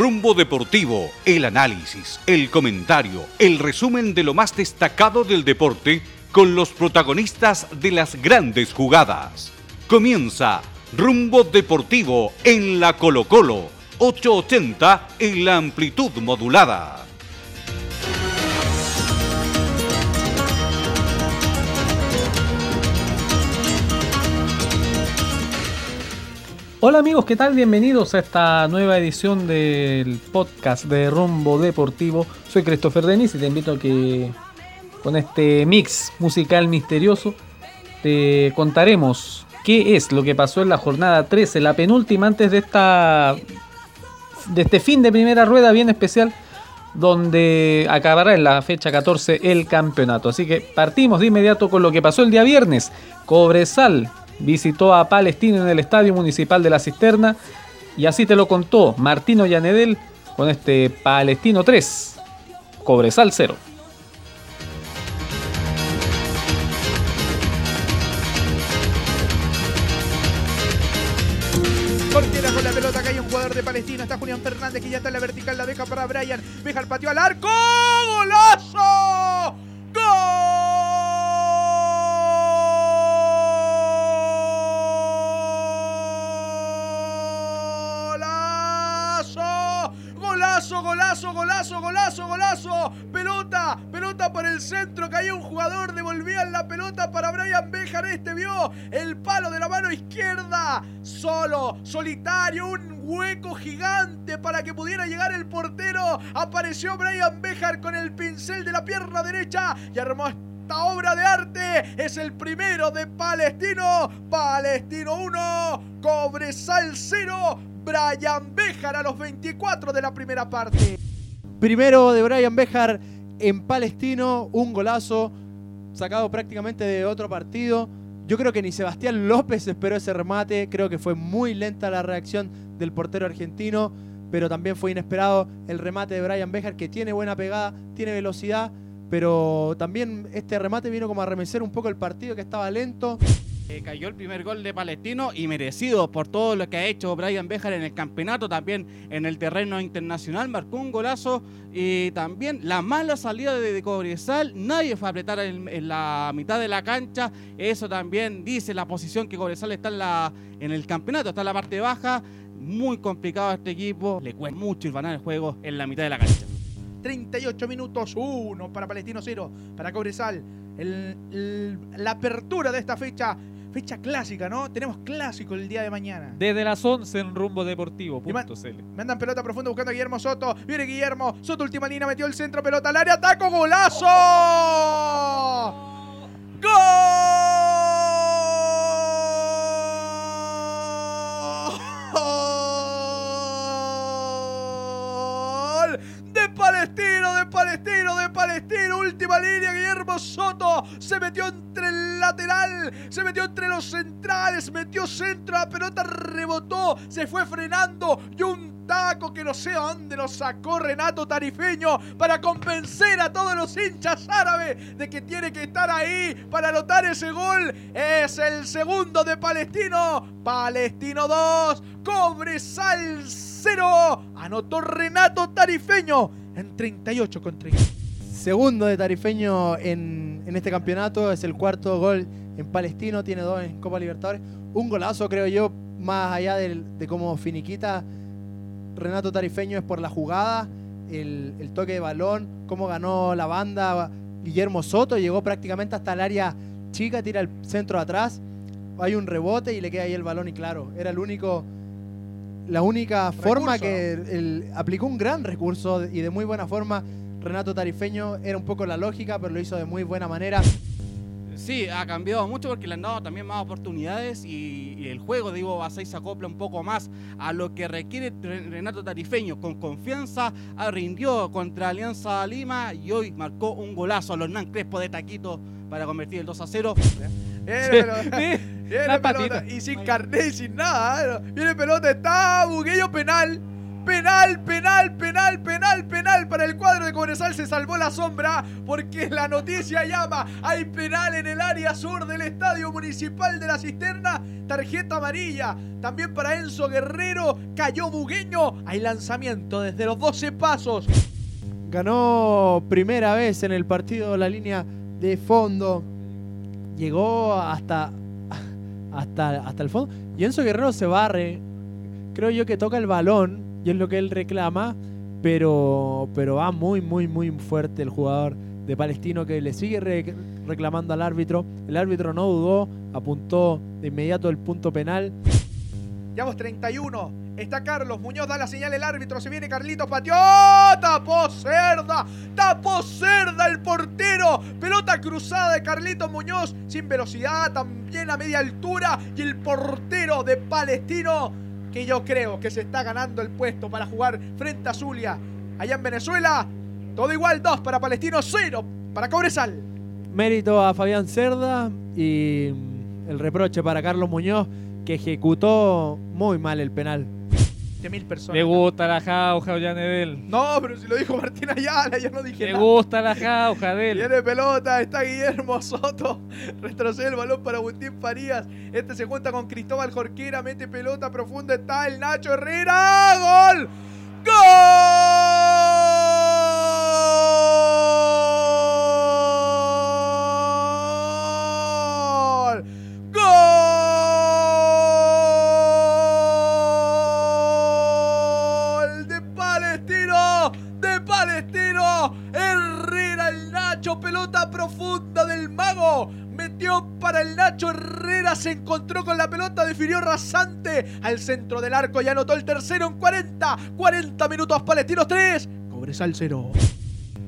Rumbo Deportivo, el análisis, el comentario, el resumen de lo más destacado del deporte con los protagonistas de las grandes jugadas. Comienza Rumbo Deportivo en la Colo Colo, 880 en la amplitud modulada. Hola amigos, ¿qué tal? Bienvenidos a esta nueva edición del podcast de Rumbo Deportivo. Soy Christopher Denis y te invito a que con este mix musical misterioso te contaremos qué es lo que pasó en la jornada 13, la penúltima antes de esta de este fin de primera rueda bien especial donde acabará en la fecha 14 el campeonato. Así que partimos de inmediato con lo que pasó el día viernes. Cobresal visitó a Palestino en el Estadio Municipal de la Cisterna y así te lo contó Martino Llanedel con este Palestino 3, Cobresal 0. Cortiera con la pelota, cae un jugador de Palestina. Está Julián Fernández que ya está en la vertical. La deja para Brian. Deja el patio al arco. ¡Golazo! ¡Golazo! Golazo, golazo, golazo, golazo, golazo. Pelota, pelota por el centro. Caía un jugador, devolvían la pelota para Brian Bejar. Este vio el palo de la mano izquierda. Solo, solitario, un hueco gigante para que pudiera llegar el portero. Apareció Brian Bejar con el pincel de la pierna derecha y armó esta obra de arte. Es el primero de Palestino. Palestino 1, Cobresal 0. Brian Bejar a los 24 de la primera parte. Primero de Brian Bejar en Palestino, un golazo sacado prácticamente de otro partido. Yo creo que ni Sebastián López esperó ese remate, creo que fue muy lenta la reacción del portero argentino, pero también fue inesperado el remate de Brian Bejar que tiene buena pegada, tiene velocidad, pero también este remate vino como a remecer un poco el partido que estaba lento. Eh, cayó el primer gol de Palestino y merecido por todo lo que ha hecho Brian Bejar en el campeonato, también en el terreno internacional, marcó un golazo y también la mala salida de, de Cobresal, nadie fue a apretar en, la mitad de la cancha, eso también dice la posición que Cobresal está en, el campeonato, está en la parte baja, muy complicado a este equipo, le cuesta mucho ir ganar el juego en la mitad de la cancha. 38 minutos, 1 para Palestino 0, para Cobresal. La apertura de esta fecha, fecha clásica, ¿no? Tenemos clásico el día de mañana. Desde las 11 en Rumbo Deportivo. Man- punto CL. Mandan pelota profunda buscando a Guillermo Soto. Viene Guillermo. Soto, última línea, metió el centro, pelota al área. ¡Taco, golazo! ¡Gol! Palestino, de Palestino, de Palestino. Última línea, Guillermo Soto se metió entre el lateral, se metió entre los centrales, metió centro, la pelota rebotó, se fue frenando y un taco que no sé dónde lo sacó Renato Tarifeño para convencer a todos los hinchas árabes de que tiene que estar ahí para anotar ese gol. Es el segundo de Palestino. Palestino 2, Cobresal 0. Anotó Renato Tarifeño en 38 con 30. Segundo de Tarifeño en, en este campeonato, es el cuarto gol en Palestino, tiene dos en Copa Libertadores. Un golazo, creo yo, más allá del- de cómo finiquita Renato Tarifeño es por la jugada, el, el toque de balón, cómo ganó la banda. Guillermo Soto llegó prácticamente hasta el área chica, tira el centro atrás, hay un rebote y le queda ahí el balón y claro, era el único, la única forma Recurso, que el- aplicó un gran recurso y de muy buena forma. Renato Tarifeño era un poco la lógica, pero lo hizo de muy buena manera. Sí, ha cambiado mucho porque le han dado también más oportunidades y, y el juego de Ivo Basay se acopla un poco más a lo que requiere Re- Renato Tarifeño. Con confianza ah, rindió contra Alianza Lima y hoy marcó un golazo a los Nan Crespo de Taquito para convertir el 2 a 0. Viene Sí, pelota, sí, viene pelota, patita. y sin carnet y sin nada. ¿eh? Viene pelota, está Buguello penal. Penal, penal, penal, penal, penal para el cuadro de Cobresal. Se salvó la sombra porque la noticia llama. Hay penal en el área sur del Estadio Municipal de la Cisterna. Tarjeta amarilla. También para Enzo Guerrero. Cayó Bugueño. Hay lanzamiento desde los 12 pasos. Ganó primera vez en el partido la línea de fondo. Llegó hasta, hasta, hasta el fondo. Y Enzo Guerrero se barre. Creo yo que toca el balón y es lo que él reclama. Pero, pero va muy, muy, muy fuerte el jugador de Palestino que le sigue re- reclamando al árbitro. El árbitro no dudó, apuntó de inmediato el punto penal. Llevamos 31. Está Carlos Muñoz, da la señal el árbitro. Se viene Carlitos, pateó. Tapó Cerda. Tapó Cerda el portero. Pelota cruzada de Carlitos Muñoz. Sin velocidad, también a media altura. Y el portero de Palestino, que yo creo que se está ganando el puesto para jugar frente a Zulia. Allá en Venezuela, todo igual. 2 para Palestino, 0 para Cobresal. Mérito a Fabián Cerda y el reproche para Carlos Muñoz que ejecutó muy mal el penal. De mil personas. Le gusta la jauja, Ollanedel. No, pero si lo dijo Martín Ayala, yo no dije Le nada. gusta la jauja de él. Tiene pelota, está Guillermo Soto. Retrocede el balón para Agustín Farías. Este se junta con Cristóbal Jorquera. Mete pelota profunda. Está el Nacho Herrera. ¡Gol! ¡Gol! De Palestino. Herrera el Nacho. Pelota profunda del mago. Metió para el Nacho Herrera. Se encontró con la pelota. Definió rasante al centro del arco. Y anotó el tercero en 40. 40 minutos. Palestinos 3. Cobresal 0.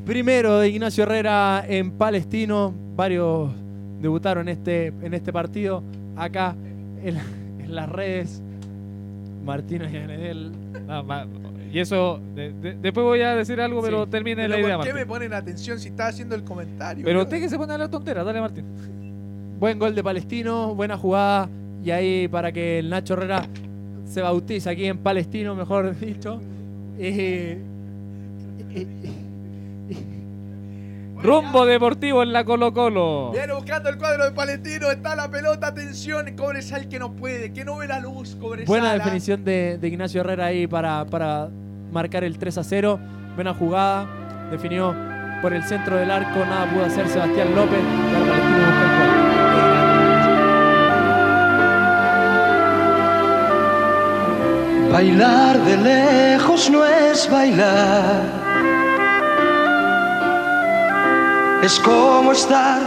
Primero de Ignacio Herrera en Palestino. Varios debutaron en este, en este partido. Acá en, las redes. Martino y Anedel. Ma- Y eso, de- de- después voy a decir algo, pero Sí. termine Pero la idea, ¿Por qué Martín. me ponen atención si está haciendo el comentario? Pero Yo- usted que se pone a la tontera, dale Martín. Buen gol de Palestino, buena jugada. Y ahí para que el Nacho Herrera se bautice aquí en Palestino, mejor dicho. Eh, eh, Rumbo deportivo en la Colo Colo. Viene buscando el cuadro de Palestino, está la pelota, atención, Cobresal que no puede, que no ve la luz, Cobresal. buena definición de, de Ignacio Herrera ahí para, para marcar el 3 a 0. Buena jugada. Definió por el centro del arco. Nada pudo hacer Sebastián López. Y ahora Palestino busca el gol. Bailar de lejos no es bailar. Es como estar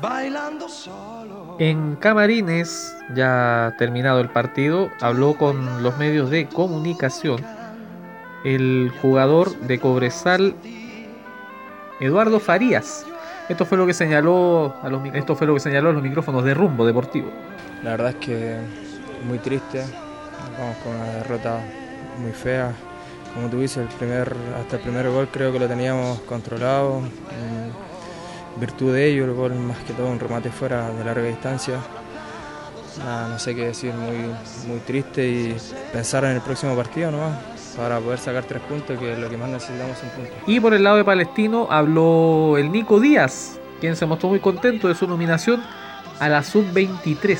bailando solo. En Camarines, ya terminado el partido, habló con los medios de comunicación el jugador de Cobresal, Eduardo Farías. Esto fue lo que señaló a los, esto fue lo que señaló a los micrófonos de Rumbo Deportivo. La verdad es que muy triste, vamos con una derrota muy fea. Como tú dices, el primer, hasta el primer gol creo que lo teníamos controlado. Virtud de ello, el gol más que todo un remate fuera de larga distancia. Nada, no sé qué decir, muy, muy triste y pensar en el próximo partido nomás para poder sacar tres puntos, que lo que más necesitamos son puntos. Y por el lado de Palestino habló el Nico Díaz, quien se mostró muy contento de su nominación a la sub-23.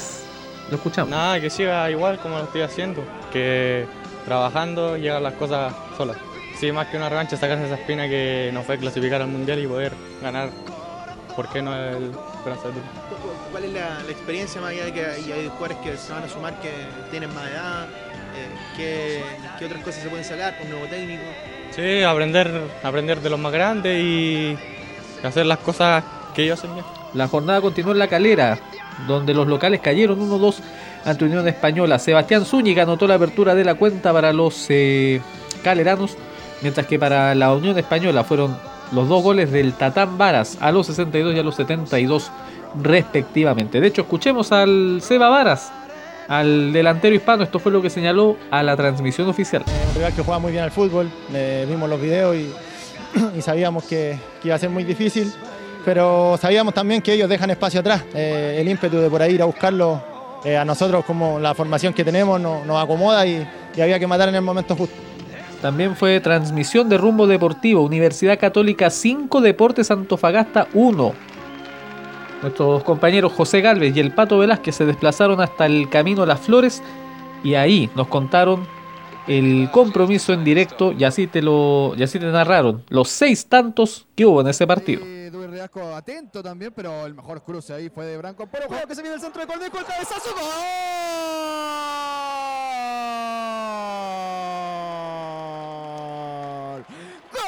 Lo escuchamos. Nada, que siga igual como lo estoy haciendo, que trabajando llegan las cosas solas. Sí, más que una revancha, sacarse esa espina que nos fue clasificar al mundial y poder ganar, ¿por qué no el Turco? ¿Cuál es la, la experiencia más allá de que hay, hay jugadores que se van a sumar que tienen más edad? Eh, ¿qué, qué otras cosas se pueden sacar? ¿Un nuevo técnico? Sí, aprender, aprender de los más grandes y hacer las cosas que ellos hacen bien. La jornada continuó en la calera, donde los locales cayeron 1-2 ante Unión Española. Sebastián Zúñiga anotó la apertura de la cuenta para los eh, caleranos, mientras que para la Unión Española fueron los dos goles del Tatán Varas a los 62 y a los 72 respectivamente. De hecho, escuchemos al Seba Varas, al delantero hispano. Esto fue lo que señaló a la transmisión oficial. un rival que juega muy bien al fútbol, eh, vimos los videos y, sabíamos que, iba a ser muy difícil, pero sabíamos también que ellos dejan espacio atrás, Eh, el ímpetu de por ahí ir a buscarlo, eh, a nosotros como la formación que tenemos no- nos acomoda y había que matar en el momento justo. También fue transmisión de rumbo deportivo, Universidad Católica 5, Deportes Antofagasta 1. Nuestros compañeros José Galvez y el Pato Velázquez se desplazaron hasta el Camino Las Flores y ahí nos contaron el compromiso en directo y así te lo y así te narraron los seis tantos que hubo en ese partido. Duy Riasco atento también, pero el mejor cruce ahí fue de Branco. Pero juego que se viene el centro de Cornejo, el cabezazo. ¡Gol! ¡Gol!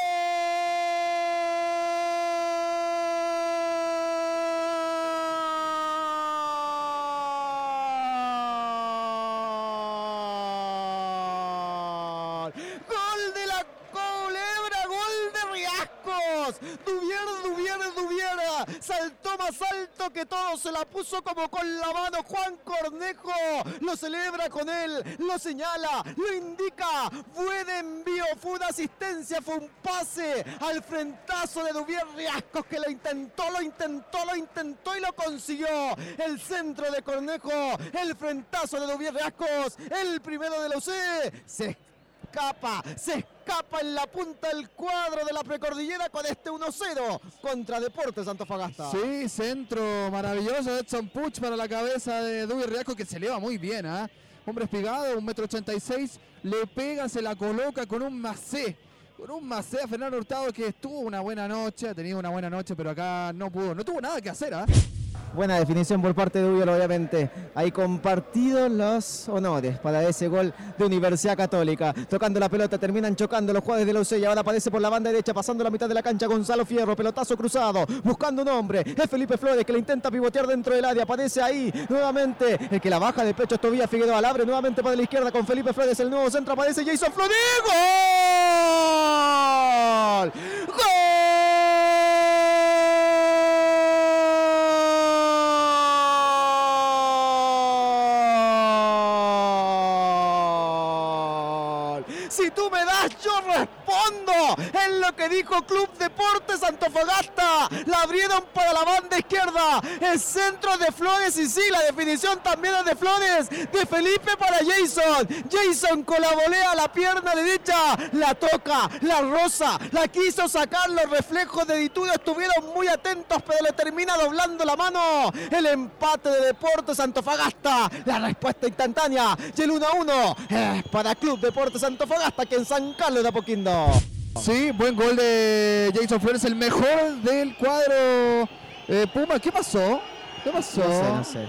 ¡Gol de la culebra! ¡Gol de Riascos! ¡Duvier, Duvier, Duviera! Saltó más alto que todo, se la puso como con la mano Juan Cornejo. Lo celebra con él, lo señala, lo indica. Fue de envío, fue una asistencia, fue un pase al frentazo de Duvier Riascos que lo intentó, lo intentó, lo intentó y lo consiguió. El centro de Cornejo, el frentazo de Duvier Riascos, el primero de la UC. Se escapa, se escapa en la punta del cuadro de la precordillera con este 1-0 contra Deportes Antofagasta. Sí, centro maravilloso de Edson Puch para la cabeza de Dubi Riasco que se eleva muy bien, ¿ah? Hombre espigado, un metro ochenta y seis, le pega, se la coloca con un macé. Con un macé a Fernando Hurtado que tuvo una buena noche, ha tenido una buena noche, pero acá no pudo, no tuvo nada que hacer, ¿ah? Buena definición por parte de Ubiol, obviamente. Hay compartidos los honores para ese gol de Universidad Católica. Tocando la pelota, terminan chocando los jugadores de la UCE ahora aparece por la banda derecha, pasando la mitad de la cancha Gonzalo Fierro, pelotazo cruzado, buscando un hombre. Es Felipe Flores que le intenta pivotear dentro del área. Aparece ahí nuevamente el que la baja de pecho es Tobías Figueroa. La abre nuevamente para la izquierda con Felipe Flores. El nuevo centro aparece Jason Flores. ¡Gol! ¡Gol! Si tú me das, yo respondo. Es lo que dijo Club Deportes Antofagasta. La abrieron para la banda izquierda. El centro de Flores y sí, la definición también es de Flores. De Felipe para Jason. Jason con la volea a la pierna derecha. La toca, la rosa. La quiso sacar. Los reflejos de Ditudo estuvieron muy atentos, pero le termina doblando la mano. El empate de Deportes Antofagasta. La respuesta instantánea. Y el 1 a 1 es para Club Deportes Antofagasta que en San Carlos de Apoquindo. Sí, buen gol de Jason Flores, el mejor del cuadro eh, Puma. ¿Qué pasó? ¿Qué pasó? No sé, no sé.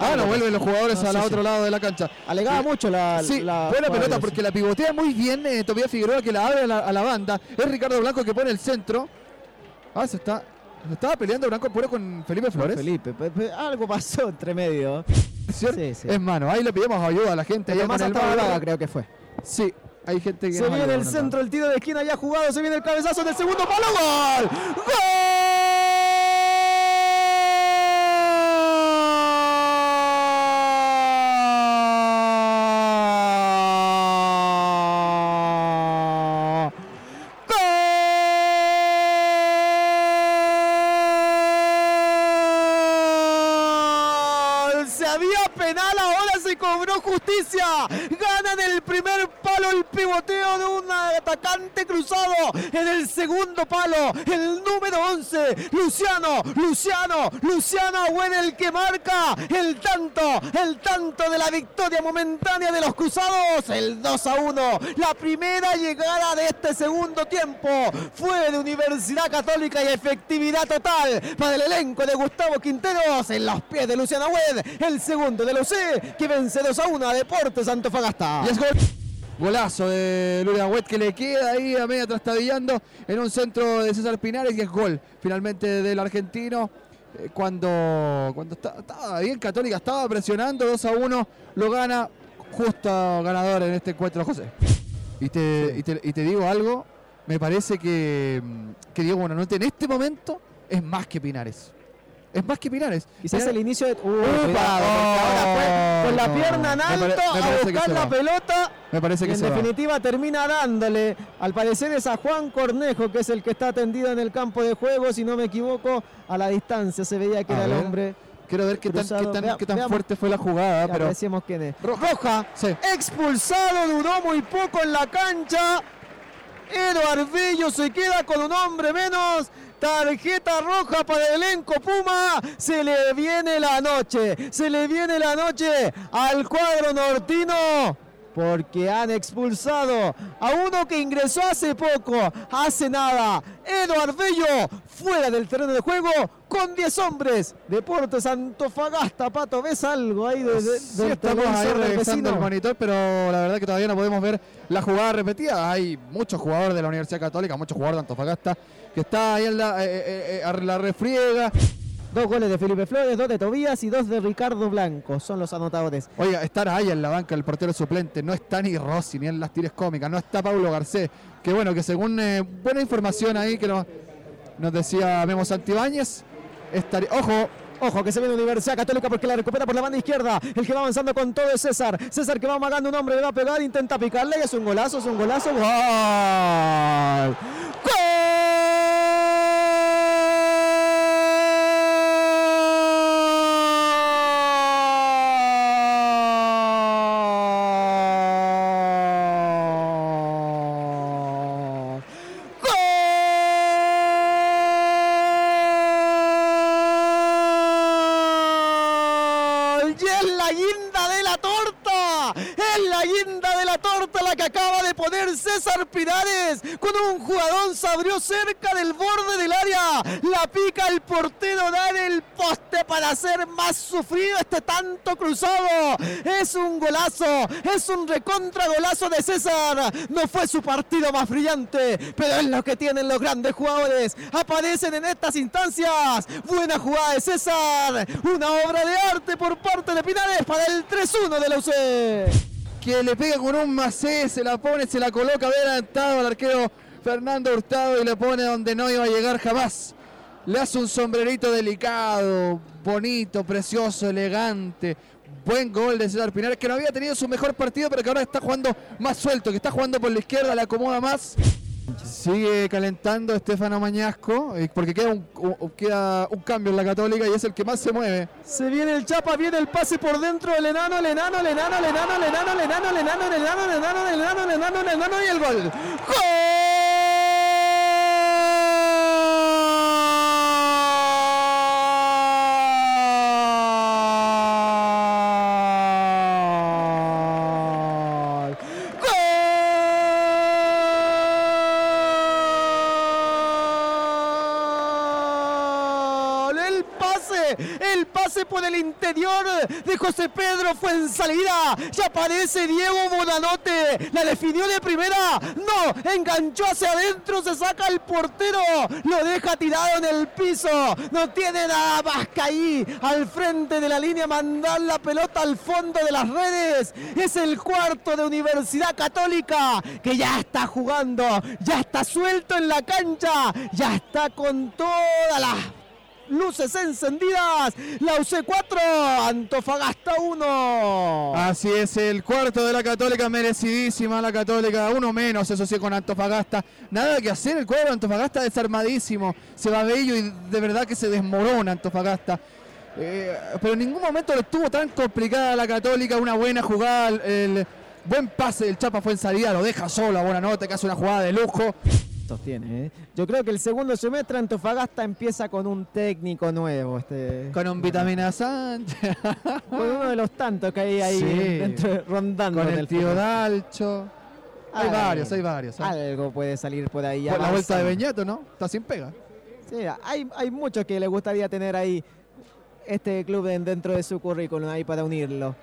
Ah, no, vuelven los jugadores No, al sí, otro sí. lado de la cancha. Alegaba Sí. mucho la. Sí, la buena pelota porque la pivotea muy bien eh, Figueroa que la abre a la, a la banda. Es Ricardo Blanco que pone el centro. Ah, se está. se estaba peleando Blanco Puro con Felipe Flores. Felipe, pe- pe- algo pasó entre medio. Sí, sí. Es mano, ahí le pedimos ayuda a la gente. Pero más hasta. Braga creo que fue. Sí, hay gente que. Se viene el centro, el tiro de esquina ya jugado, se viene el cabezazo del segundo palo, gol. ¡Gol! ¡Gol! Se había penal, ahora se cobró justicia. Ganan el primer palo el pivoteo de un atacante cruzado. En el segundo palo, el número 11, Luciano, Luciano, Luciano Agüed el que marca el tanto, el tanto de la victoria momentánea de los cruzados. El 2 a 1. La primera llegada de este segundo tiempo fue de Universidad Católica y efectividad total para el elenco de Gustavo Quinteros en los pies de Luciano Agüed. El segundo de los C que vence 2 a 1 a Deportes Antofagasta. Y es gol. Golazo de Luria Huet que le queda ahí a media trastabillando en un centro de César Pinares y es gol finalmente del argentino. eh, Cuando, cuando estaba bien Católica, estaba presionando 2 a 1, lo gana justo ganador en este encuentro, José. Y te, y te, digo algo, me parece que, que Diego Buenanote en este momento es más que Pinares. Es más que Pinares. Quizás Pinares- el inicio de. Uy, Upa, ahora fue con la pierna en me pare- alto me a buscar la va. pelota. Me parece Y que en se va. definitiva termina dándole. Al parecer es a Juan Cornejo, que es el que está atendido en el campo de juego, si no me equivoco, a la distancia. Se veía que A era el hombre Quiero ver qué tan, qué tan- vea- qué tan veamos. fuerte fue la jugada, Ya pero apreciemos quién es. Roja. Roja. Sí. Expulsado, duró muy poco en la cancha. Eduard Bello se queda con un hombre menos. Tarjeta roja para el elenco Puma. Se le viene la noche. Se le viene la noche al cuadro nortino. Porque han expulsado a uno que ingresó hace poco, hace nada. Eduard Bello fuera del terreno de juego con 10 hombres. Deportes Antofagasta, Pato, ¿ves algo ahí de, de- Sí, estamos ahí revisando el monitor, pero la verdad que todavía no podemos ver la jugada repetida. Hay muchos jugadores de la Universidad Católica, muchos jugadores de Antofagasta, que está ahí en la, eh, eh, eh, a la refriega. Dos goles de Felipe Flores, dos de Tobías y dos de Ricardo Blanco. Son los anotadores. Oiga, estar ahí en la banca el portero suplente, no está ni Rossi, ni en las tires cómicas, no está Paulo Garcés, que bueno, que según eh, buena información ahí que nos, nos decía Memo Santibáñez, estaría, ojo, Ojo que se viene Universidad Católica porque la recupera por la banda izquierda. El que va avanzando con todo es César. César que va amagando un hombre, le va a pegar, intenta picarle y es un golazo, es un golazo. ¡Gol! ¡Gol! ¡Gol! ¡Y es la guinda de la torta! ¡Es la guinda de la torta la que acaba de poner César Pinares! Con un jugador se abrió cerca del borde del área. La pica el portero, da el poste para hacer más sufrido este tanto cruzado. Es un golazo, es un recontra golazo de César. No fue su partido más brillante, pero es lo que tienen los grandes jugadores. Aparecen en estas instancias. Buena jugada de César. Una obra de arte por parte de Pinares para el 3-1 de la UC. que le pega con un macé, se la pone, se la coloca adelantado al arquero Fernando Hurtado y le pone donde no iba a llegar jamás. Le hace un sombrerito delicado, bonito, precioso, elegante. Buen gol de César Pinares, que no había tenido su mejor partido, pero que ahora está jugando más suelto, que está jugando por la izquierda, le acomoda más. Sigue calentando Estefano Mañasco, eh, porque queda un, cambio en la Católica y es el que más se mueve. Se viene el chapa, viene el pase por dentro, el enano, el enano, el enano, el enano, el enano, el enano, el enano, el enano, el enano, el enano, el enano, el enano y el gol. ¡Gol! Pase por el interior de José Pedro fue en salida. Ya aparece Diego Bonanote. La definió de primera. No, enganchó hacia adentro, se saca el portero. Lo deja tirado en el piso. No tiene nada más que ahí al frente de la línea mandar la pelota al fondo de las redes. Es el cuarto de Universidad Católica que ya está jugando, ya está suelto en la cancha, ya está con todas las luces encendidas. La UC 4, Antofagasta 1. Así es, el cuarto de la Católica, merecidísima la Católica, uno menos, eso sí, con Antofagasta. Nada que hacer, el cuadro Antofagasta desarmadísimo, se va bello y de verdad que se desmorona Antofagasta. Eh, pero en ningún momento lo estuvo tan complicada la Católica, una buena jugada, el buen pase del Chapa fue en salida, lo deja solo, buena nota, que hace una jugada de lujo. Sostiene, ¿eh? Yo creo que el segundo semestre Antofagasta empieza con un técnico nuevo. Este, Con un vitamina Sánchez, con uno de los tantos que hay ahí Sí. dentro, rondando. con el tío fútbol. Dalcho. Hay varios, hay varios. ¿eh? Algo puede salir por ahí. Por la vuelta de. Beñato, ¿no? Está sin pega. Sí, hay, hay muchos que les gustaría tener ahí este club en- dentro de su currículum ahí para unirlo.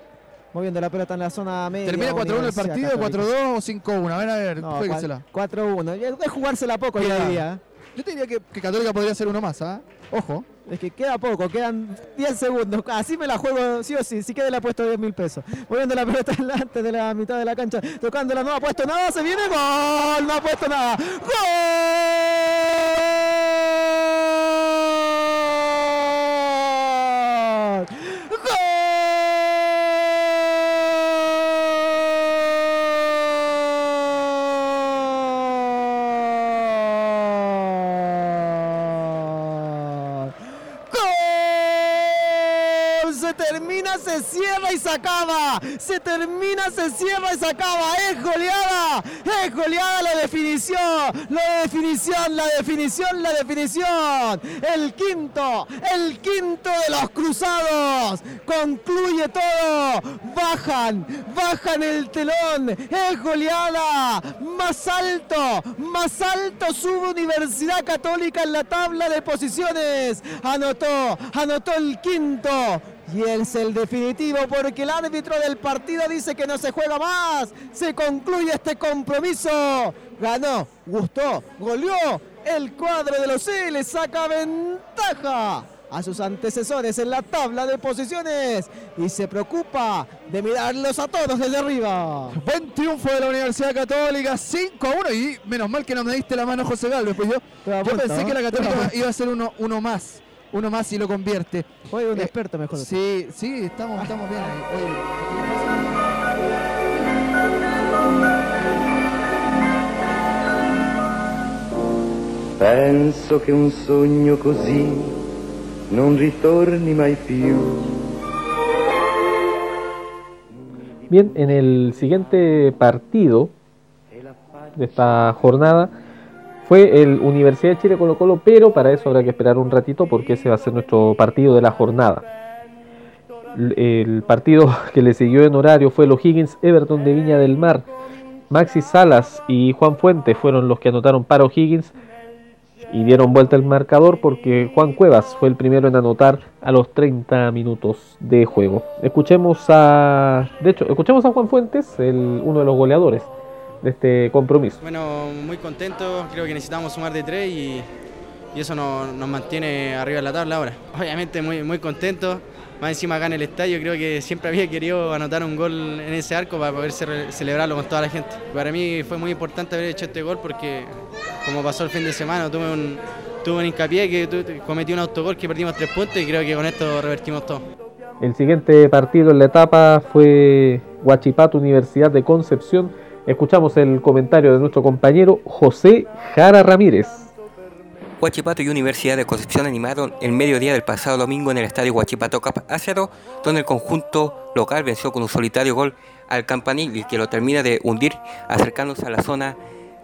Moviendo la pelota en la zona media. ¿Termina 4-1 el partido, Católica. 4-2 o 5-1? A ver, a ver, No, juéguesela. 4-1. Es jugársela poco Mira, hoy día. Yo te diría que, que Católica podría ser uno más, ¿ah? Ojo. Es que queda poco, quedan 10 segundos. Así me la juego sí o sí. Si queda le apuesto 10 mil pesos. Moviendo la pelota antes de la mitad de la cancha. Tocándola, no ha puesto nada. Se viene gol. No ha puesto nada. ¡Gol! ¡Gol! se termina, se cierra y se acaba. Se termina, se cierra y se acaba. Es goleada, es goleada la definición, la definición, la definición, la definición. El quinto, el quinto de los cruzados. Concluye todo. Bajan, bajan el telón. Es goleada. Más alto, más alto sube Universidad Católica en la tabla de posiciones. Anotó, anotó el quinto. Y es el definitivo porque el árbitro del partido dice que no se juega más. Se concluye este compromiso. Ganó, gustó, goleó. El cuadro de los C le saca ventaja a sus antecesores en la tabla de posiciones y se preocupa de mirarlos a todos desde arriba. Buen triunfo de la Universidad Católica, 5 a 1 y menos mal que no me diste la mano José Galvez, pues yo, yo pensé que la Católica iba a ser uno, uno más, uno más y lo convierte. Oye, un Eh, experto mejor. Sí, sí, estamos, estamos bien ahí. Penso che un sogno così non ritorni mai più. Bien, en el siguiente partido de esta jornada fue el Universidad de Chile Colo Colo, pero para eso habrá que esperar un ratito porque ese va a ser nuestro partido de la jornada. El partido que le siguió en horario fue los Higgins Everton de Viña del Mar. Maxi Salas y Juan Fuente fueron los que anotaron para O'Higgins y dieron vuelta el marcador porque Juan Cuevas fue el primero en anotar a los 30 minutos de juego. Escuchemos a, de hecho, escuchemos a Juan Fuentes, el, uno de los goleadores de este compromiso. Bueno, muy contento, creo que necesitamos sumar de tres y, y eso nos, nos mantiene arriba de la tabla ahora. Obviamente muy, muy contento, más encima acá en el estadio creo que siempre había querido anotar un gol en ese arco para poder ce- celebrarlo con toda la gente. Para mí fue muy importante haber hecho este gol porque como pasó el fin de semana tuve un, tuve un hincapié que cometí un autogol que perdimos tres puntos y creo que con esto revertimos todo. El siguiente partido en la etapa fue Huachipato Universidad de Concepción. Escuchamos el comentario de nuestro compañero José Jara Ramírez. Huachipato y Universidad de Concepción animaron el mediodía del pasado domingo en el estadio Huachipato Cup A0, donde el conjunto local venció con un solitario gol al Campanil que lo termina de hundir acercándose a la zona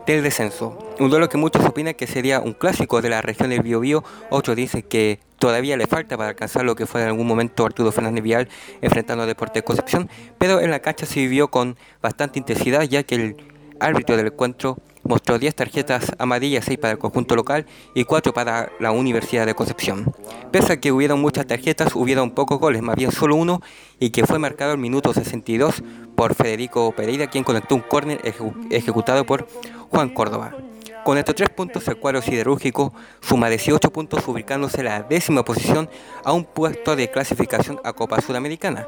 del descenso. Un duelo que muchos opinan que sería un clásico de la región del Biobío, otros dicen que todavía le falta para alcanzar lo que fue en algún momento Arturo Fernández Vial enfrentando a Deportes Concepción, pero en la cancha se vivió con bastante intensidad ya que el árbitro del encuentro mostró 10 tarjetas amarillas, 6 para el conjunto local y 4 para la Universidad de Concepción. Pese a que hubieron muchas tarjetas, hubieron pocos goles, más bien solo uno, y que fue marcado al minuto 62 por Federico Pereira, quien conectó un córner ejecu- ejecutado por Juan Córdoba. Con estos tres puntos, el cuadro siderúrgico suma 18 puntos, ubicándose en la décima posición a un puesto de clasificación a Copa Sudamericana.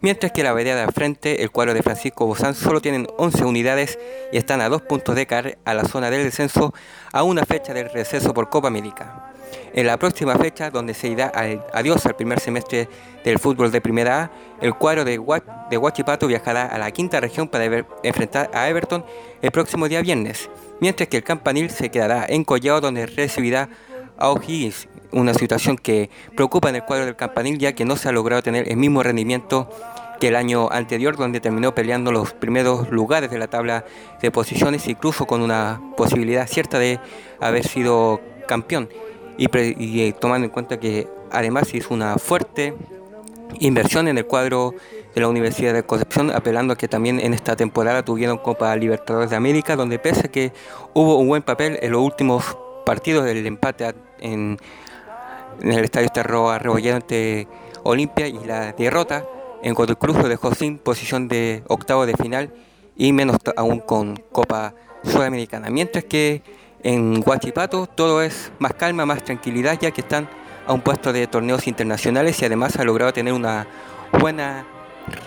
Mientras que la vereda al frente, el cuadro de Francisco Bozán, solo tienen 11 unidades y están a dos puntos de caer a la zona del descenso a una fecha del receso por Copa América. En la próxima fecha, donde se irá adiós al primer semestre del fútbol de Primera A, el cuadro de, Hua- de Huachipato viajará a la quinta región para enfrentar a Everton el próximo día viernes, mientras que el Campanil se quedará en Collao, donde recibirá a O'Higgins, una situación que preocupa en el cuadro del Campanil, ya que no se ha logrado tener el mismo rendimiento que el año anterior, donde terminó peleando los primeros lugares de la tabla de posiciones, incluso con una posibilidad cierta de haber sido campeón. Y, pre- y, eh, tomando en cuenta que además hizo una fuerte inversión en el cuadro de la Universidad de Concepción, apelando a que también en esta temporada tuvieron Copa Libertadores de América, donde pese a que hubo un buen papel en los últimos partidos del empate en, en el Estadio Terro Rebolledo ante Olimpia y la derrota en Cruz lo dejó sin posición de octavo de final y menos aún con Copa Sudamericana. Mientras que en Huachipato todo es más calma, más tranquilidad, ya que están a un puesto de torneos internacionales y además ha logrado tener una buena,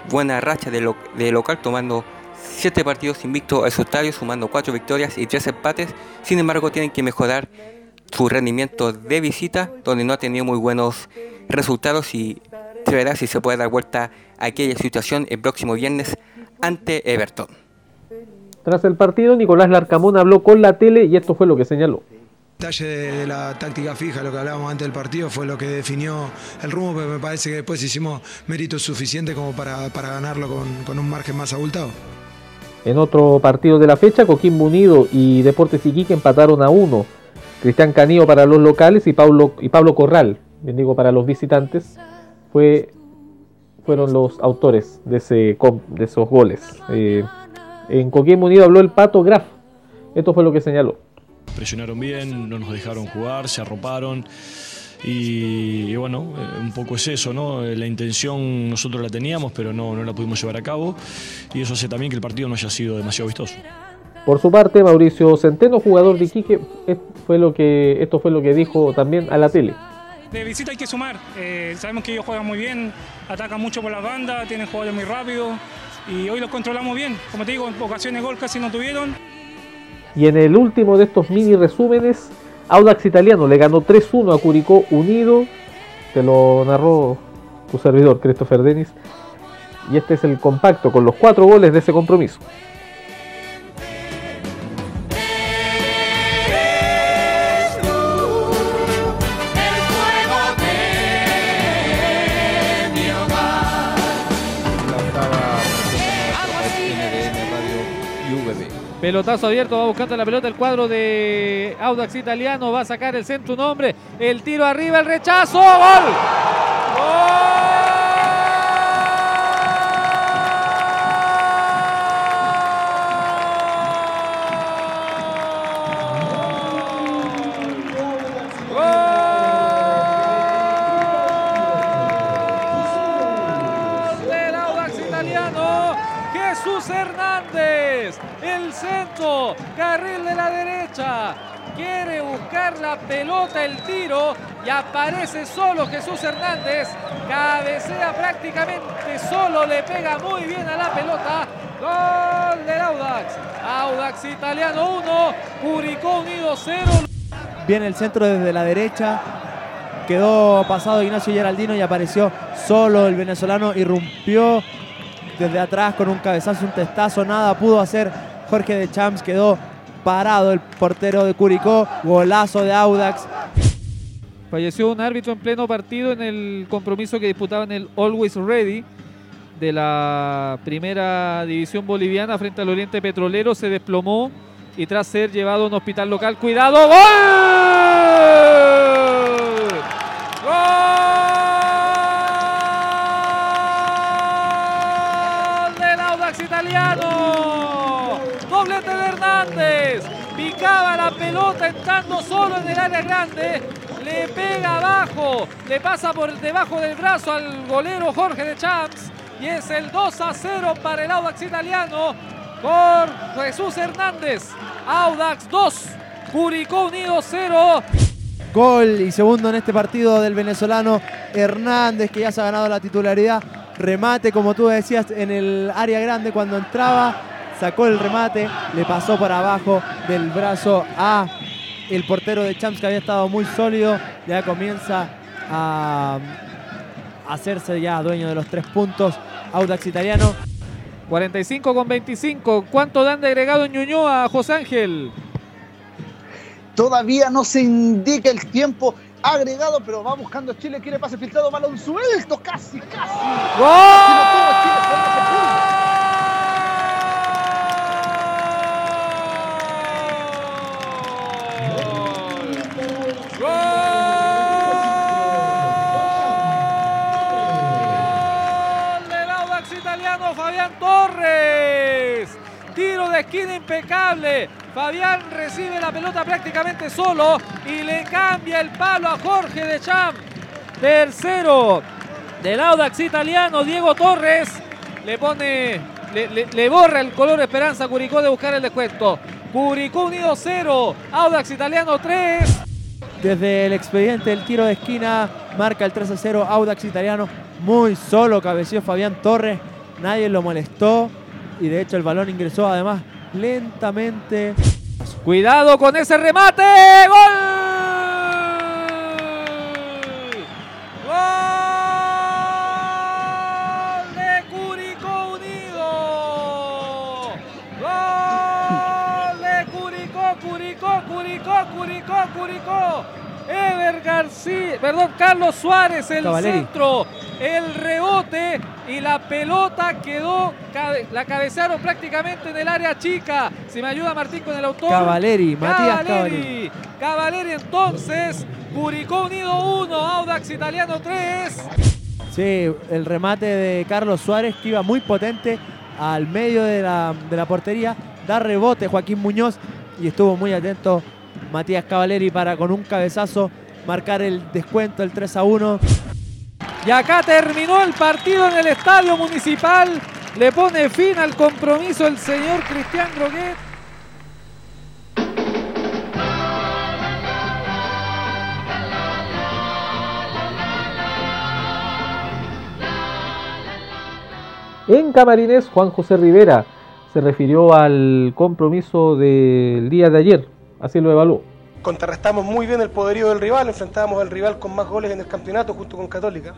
buena racha de, lo- de local, tomando siete partidos invictos a su estadio, sumando cuatro victorias y tres empates. Sin embargo, tienen que mejorar su rendimiento de visita, donde no ha tenido muy buenos resultados y se verá si se puede dar vuelta a aquella situación el próximo viernes ante Everton. Tras el partido, Nicolás Larcamón habló con la tele y esto fue lo que señaló. detalle de la táctica fija, lo que hablábamos antes del partido, fue lo que definió el rumbo, pero me parece que después hicimos méritos suficientes como para, para ganarlo con, con un margen más abultado. En otro partido de la fecha, Coquimbo Unido y Deportes Iquique empataron a uno. Cristian Canillo para los locales y Pablo, y Pablo Corral, bien digo, para los visitantes, fue, fueron los autores de, ese, de esos goles. Eh, en Coquimbo Unido habló el Pato Graf. Esto fue lo que señaló. Presionaron bien, no nos dejaron jugar, se arroparon. Y, y bueno, eh, un poco es eso, ¿no? Eh, La intención nosotros la teníamos, pero no, no la pudimos llevar a cabo. Y eso hace también que el partido no haya sido demasiado vistoso. Por su parte, Mauricio Centeno, jugador de Iquique, fue lo que, esto fue lo que dijo también a la tele. De visita hay que sumar. Eh, sabemos que ellos juegan muy bien, atacan mucho por la banda, tienen jugadores muy rápidos y hoy los controlamos bien. Como te digo, en ocasiones gol casi no tuvieron. Y en el último de estos mini resúmenes, Audax Italiano le ganó 3-1 a Curicó Unido. Te lo narró tu servidor, Christopher Denis. Y este es el compacto con los cuatro goles de ese compromiso. Pelotazo abierto, va buscando la pelota el cuadro de Audax Italiano, va a sacar el centro un hombre, el tiro arriba, el rechazo, gol. Gol el centro, carril de la derecha, quiere buscar la pelota, el tiro y aparece solo Jesús Hernández, cabecea prácticamente solo, le pega muy bien a la pelota, gol del Audax, Audax Italiano 1, Curicó Unido 0. Viene el centro desde la derecha. Quedó pasado Ignacio Geraldino y apareció solo el venezolano. Irrumpió desde atrás con un cabezazo, un testazo. Nada pudo hacer Jorge de Champs. Quedó parado el portero de Curicó. Golazo de Audax. Falleció un árbitro en pleno partido en el compromiso que disputaban el Always Ready de la primera división boliviana frente al Oriente Petrolero. Se desplomó y tras ser llevado a un hospital local, ¡cuidado! ¡Gol! ¡Gol del Audax italiano! Hernández. Picaba la pelota entrando solo en el área grande. Le pega abajo. Le pasa por debajo del brazo al golero Jorge de Champs. Y es el 2 a 0 para el Audax italiano. Por Jesús Hernández. Audax 2. Curicó Unido 0. Gol y segundo en este partido del venezolano Hernández, que ya se ha ganado la titularidad. Remate, como tú decías, en el área grande cuando entraba. Sacó el remate, le pasó para abajo del brazo a el portero de Champs, que había estado muy sólido. Ya comienza a hacerse ya dueño de los tres puntos. Audax italiano. 45 con 25. ¿Cuánto dan de agregado en Ñuñoa, José Ángel? Todavía no se indica el tiempo agregado, pero va buscando Chile. Quiere pase filtrado, balón suelto, casi, casi. Casi Torres. Tiro de esquina impecable. Fabián recibe la pelota prácticamente solo y le cambia el palo a Jorge de Champ. Tercero del Audax italiano, Diego Torres. Le pone, le, borra el color esperanza Curicó de buscar el descuento. Curicó Unido 0, Audax italiano 3. Desde el expediente del tiro de esquina marca el 3 a 0 Audax italiano. Muy solo cabeció Fabián Torres. Nadie lo molestó. Y de hecho el balón ingresó además lentamente. Cuidado con ese remate. ¡Gol! ¡Gol de Curicó Unido! ¡Gol de Curicó, Curicó, Curicó, Curicó! Curicó, Curicó. Ever García, perdón, Carlos Suárez, el Cavaleri. centro, el rebote y la pelota quedó, la cabezaron prácticamente en el área chica. Si me ayuda Martín con el autor. Cavaleri, Matías Cavaleri. Cavaleri entonces, Curicó Unido 1, Audax Italiano 3. Sí, el remate de Carlos Suárez que iba muy potente al medio de la, de la portería. Da rebote Joaquín Muñoz y estuvo muy atento Matías Cavaleri para con un cabezazo marcar el descuento, el 3 a 1. Y acá terminó el partido en el Estadio Municipal. Le pone fin al compromiso el señor Cristian Groguet. En Camarines, Juan José Rivera se refirió al compromiso del día de ayer. Así lo evaluó. Contrarrestamos muy bien el poderío del rival, enfrentábamos al rival con más goles en el campeonato junto con Católica,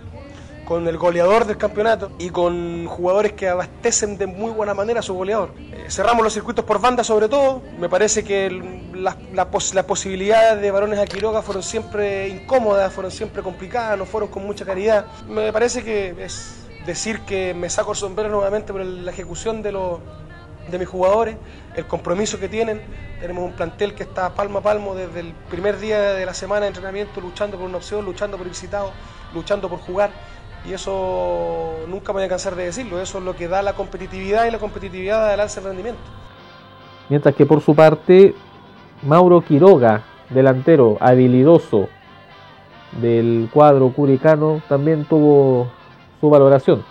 con el goleador del campeonato y con jugadores que abastecen de muy buena manera a su goleador. Eh, cerramos los circuitos por banda sobre todo, me parece que el- la pos- posibilidades de varones a Quiroga fueron siempre incómodas, fueron siempre complicadas, no fueron con mucha caridad. Me parece que es decir que me saco el sombrero nuevamente por la ejecución de los de mis jugadores, el compromiso que tienen. Tenemos un plantel que está palmo a palmo desde el primer día de la semana de entrenamiento, luchando por una opción, luchando por visitado, luchando por jugar. Y eso nunca me voy a cansar de decirlo, eso es lo que da la competitividad y la competitividad da el rendimiento. Mientras que por su parte, Mauro Quiroga, delantero habilidoso del cuadro curicano, también tuvo su valoración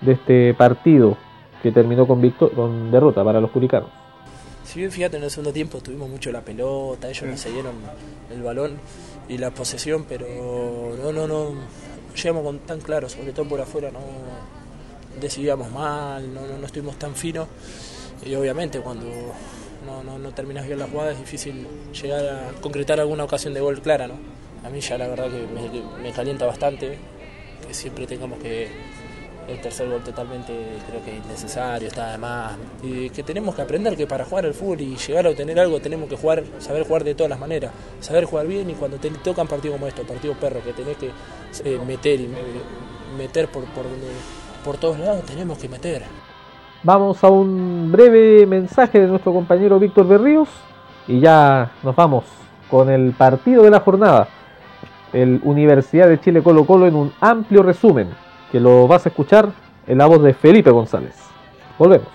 de este partido que terminó con, con derrota para los curicanos. Si bien fíjate en el segundo tiempo tuvimos mucho la pelota, ellos nos cedieron el balón y la posesión, pero no, no, no llegamos con tan claro, sobre todo por afuera, no decidíamos mal, no, no, no estuvimos tan finos y obviamente cuando no, no, no terminas bien la jugada es difícil llegar a concretar alguna ocasión de gol clara, ¿no? A mí ya la verdad que me, me calienta bastante que siempre tengamos que el tercer gol totalmente creo que innecesario, está de más. Y que tenemos que aprender que para jugar al fútbol y llegar a obtener algo tenemos que jugar, saber jugar de todas las maneras, saber jugar bien y cuando te tocan partidos como estos, partidos perros, que tenés que eh, meter eh, meter por, por, por todos lados, tenemos que meter. Vamos a un breve mensaje de nuestro compañero Víctor Berríos y ya nos vamos con el partido de la jornada. El Universidad de Chile Colo Colo en un amplio resumen que lo vas a escuchar en la voz de Felipe González. Volvemos.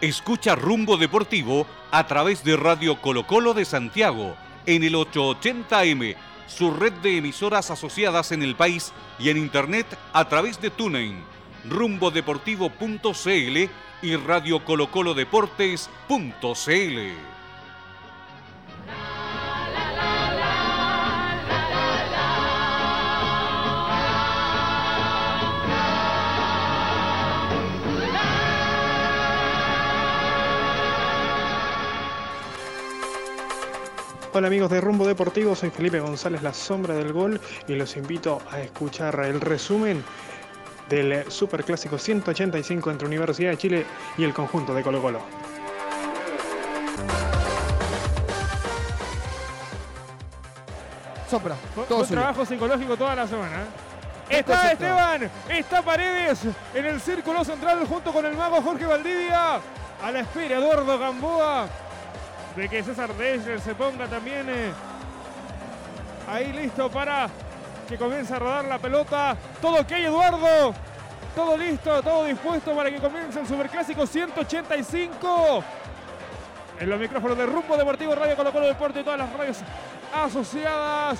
Escucha Rumbo Deportivo a través de Radio Colo Colo de Santiago en el 880M, su red de emisoras asociadas en el país y en internet a través de TuneIn, rumbodeportivo.cl y Radio. Hola amigos de Rumbo Deportivo, soy Felipe González, la sombra del gol, y los invito a escuchar el resumen del Superclásico 185 entre Universidad de Chile y el conjunto de Colo Colo. Sombra, todo suyo. trabajo psicológico toda la semana. ¿eh? Esto Está es Esteban, está Paredes en el círculo central junto con el mago Jorge Valdivia. A la espera Eduardo Gamboa de que César Deiser se ponga también eh, ahí listo para que comience a rodar la pelota. Todo ok Eduardo. Todo listo, todo dispuesto para que comience el Superclásico 185. En los micrófonos de Rumbo Deportivo Radio Colo Colo Deporte y todas las radios asociadas.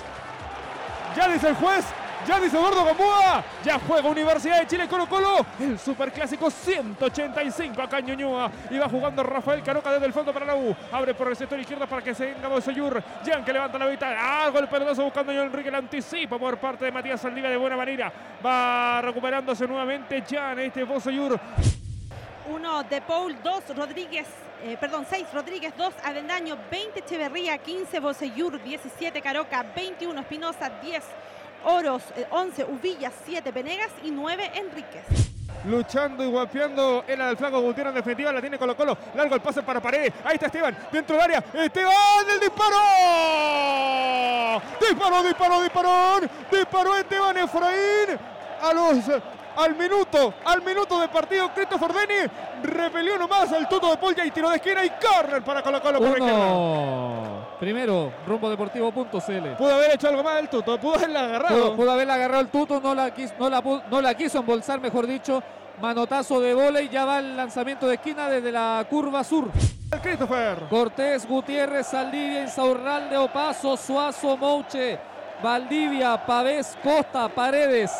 Ya dice el juez, ya dice Eduardo Gamboa, ya juega Universidad de Chile Colo Colo, el Superclásico 185 acá en Ñuñoa. Y va jugando Rafael Caroca desde el fondo para la U. Abre por el sector izquierdo para que se venga Boseyur. Jan que levanta la mitad. Ah, gol pelotazo buscando John Enrique. El anticipo por parte de Matías Saldivia de buena manera. Va recuperándose nuevamente Jan, este Boseyur. 1 De Paul, 2 Rodríguez, eh, perdón, 6 Rodríguez, 2 Avendaño, 20 Echeverría, 15 Boseyur, 17 Caroca, 21 Espinosa, 10 Oros, eh, 11 Uvilla, 7 Venegas y 9 Enríquez. luchando y guapeando era el flaco Gutiérrez en definitiva, la tiene Colo Colo, largo el pase para Paredes, ahí está Esteban, dentro del área, Esteban, el disparo, disparó, disparó, disparó, disparó Esteban Efraín a los al minuto, al minuto de partido, Christopher Denny repelió nomás al tuto de Polla y tiro de esquina y corner para Colo Colo por. Uno. Primero, rumbodeportivo.cl. Pudo haber hecho algo más el tuto, pudo haberla agarrado. Pudo, pudo haberla agarrado el tuto, no la, quiso, no, la, pu- no la quiso embolsar, mejor dicho. Manotazo de volei, ya va el lanzamiento de esquina desde la curva sur. Christopher. Cortés, Gutiérrez, Saldivia, Insaurralde, Opaso, Suazo, Mouche, Valdivia, Pavés, Costa, Paredes.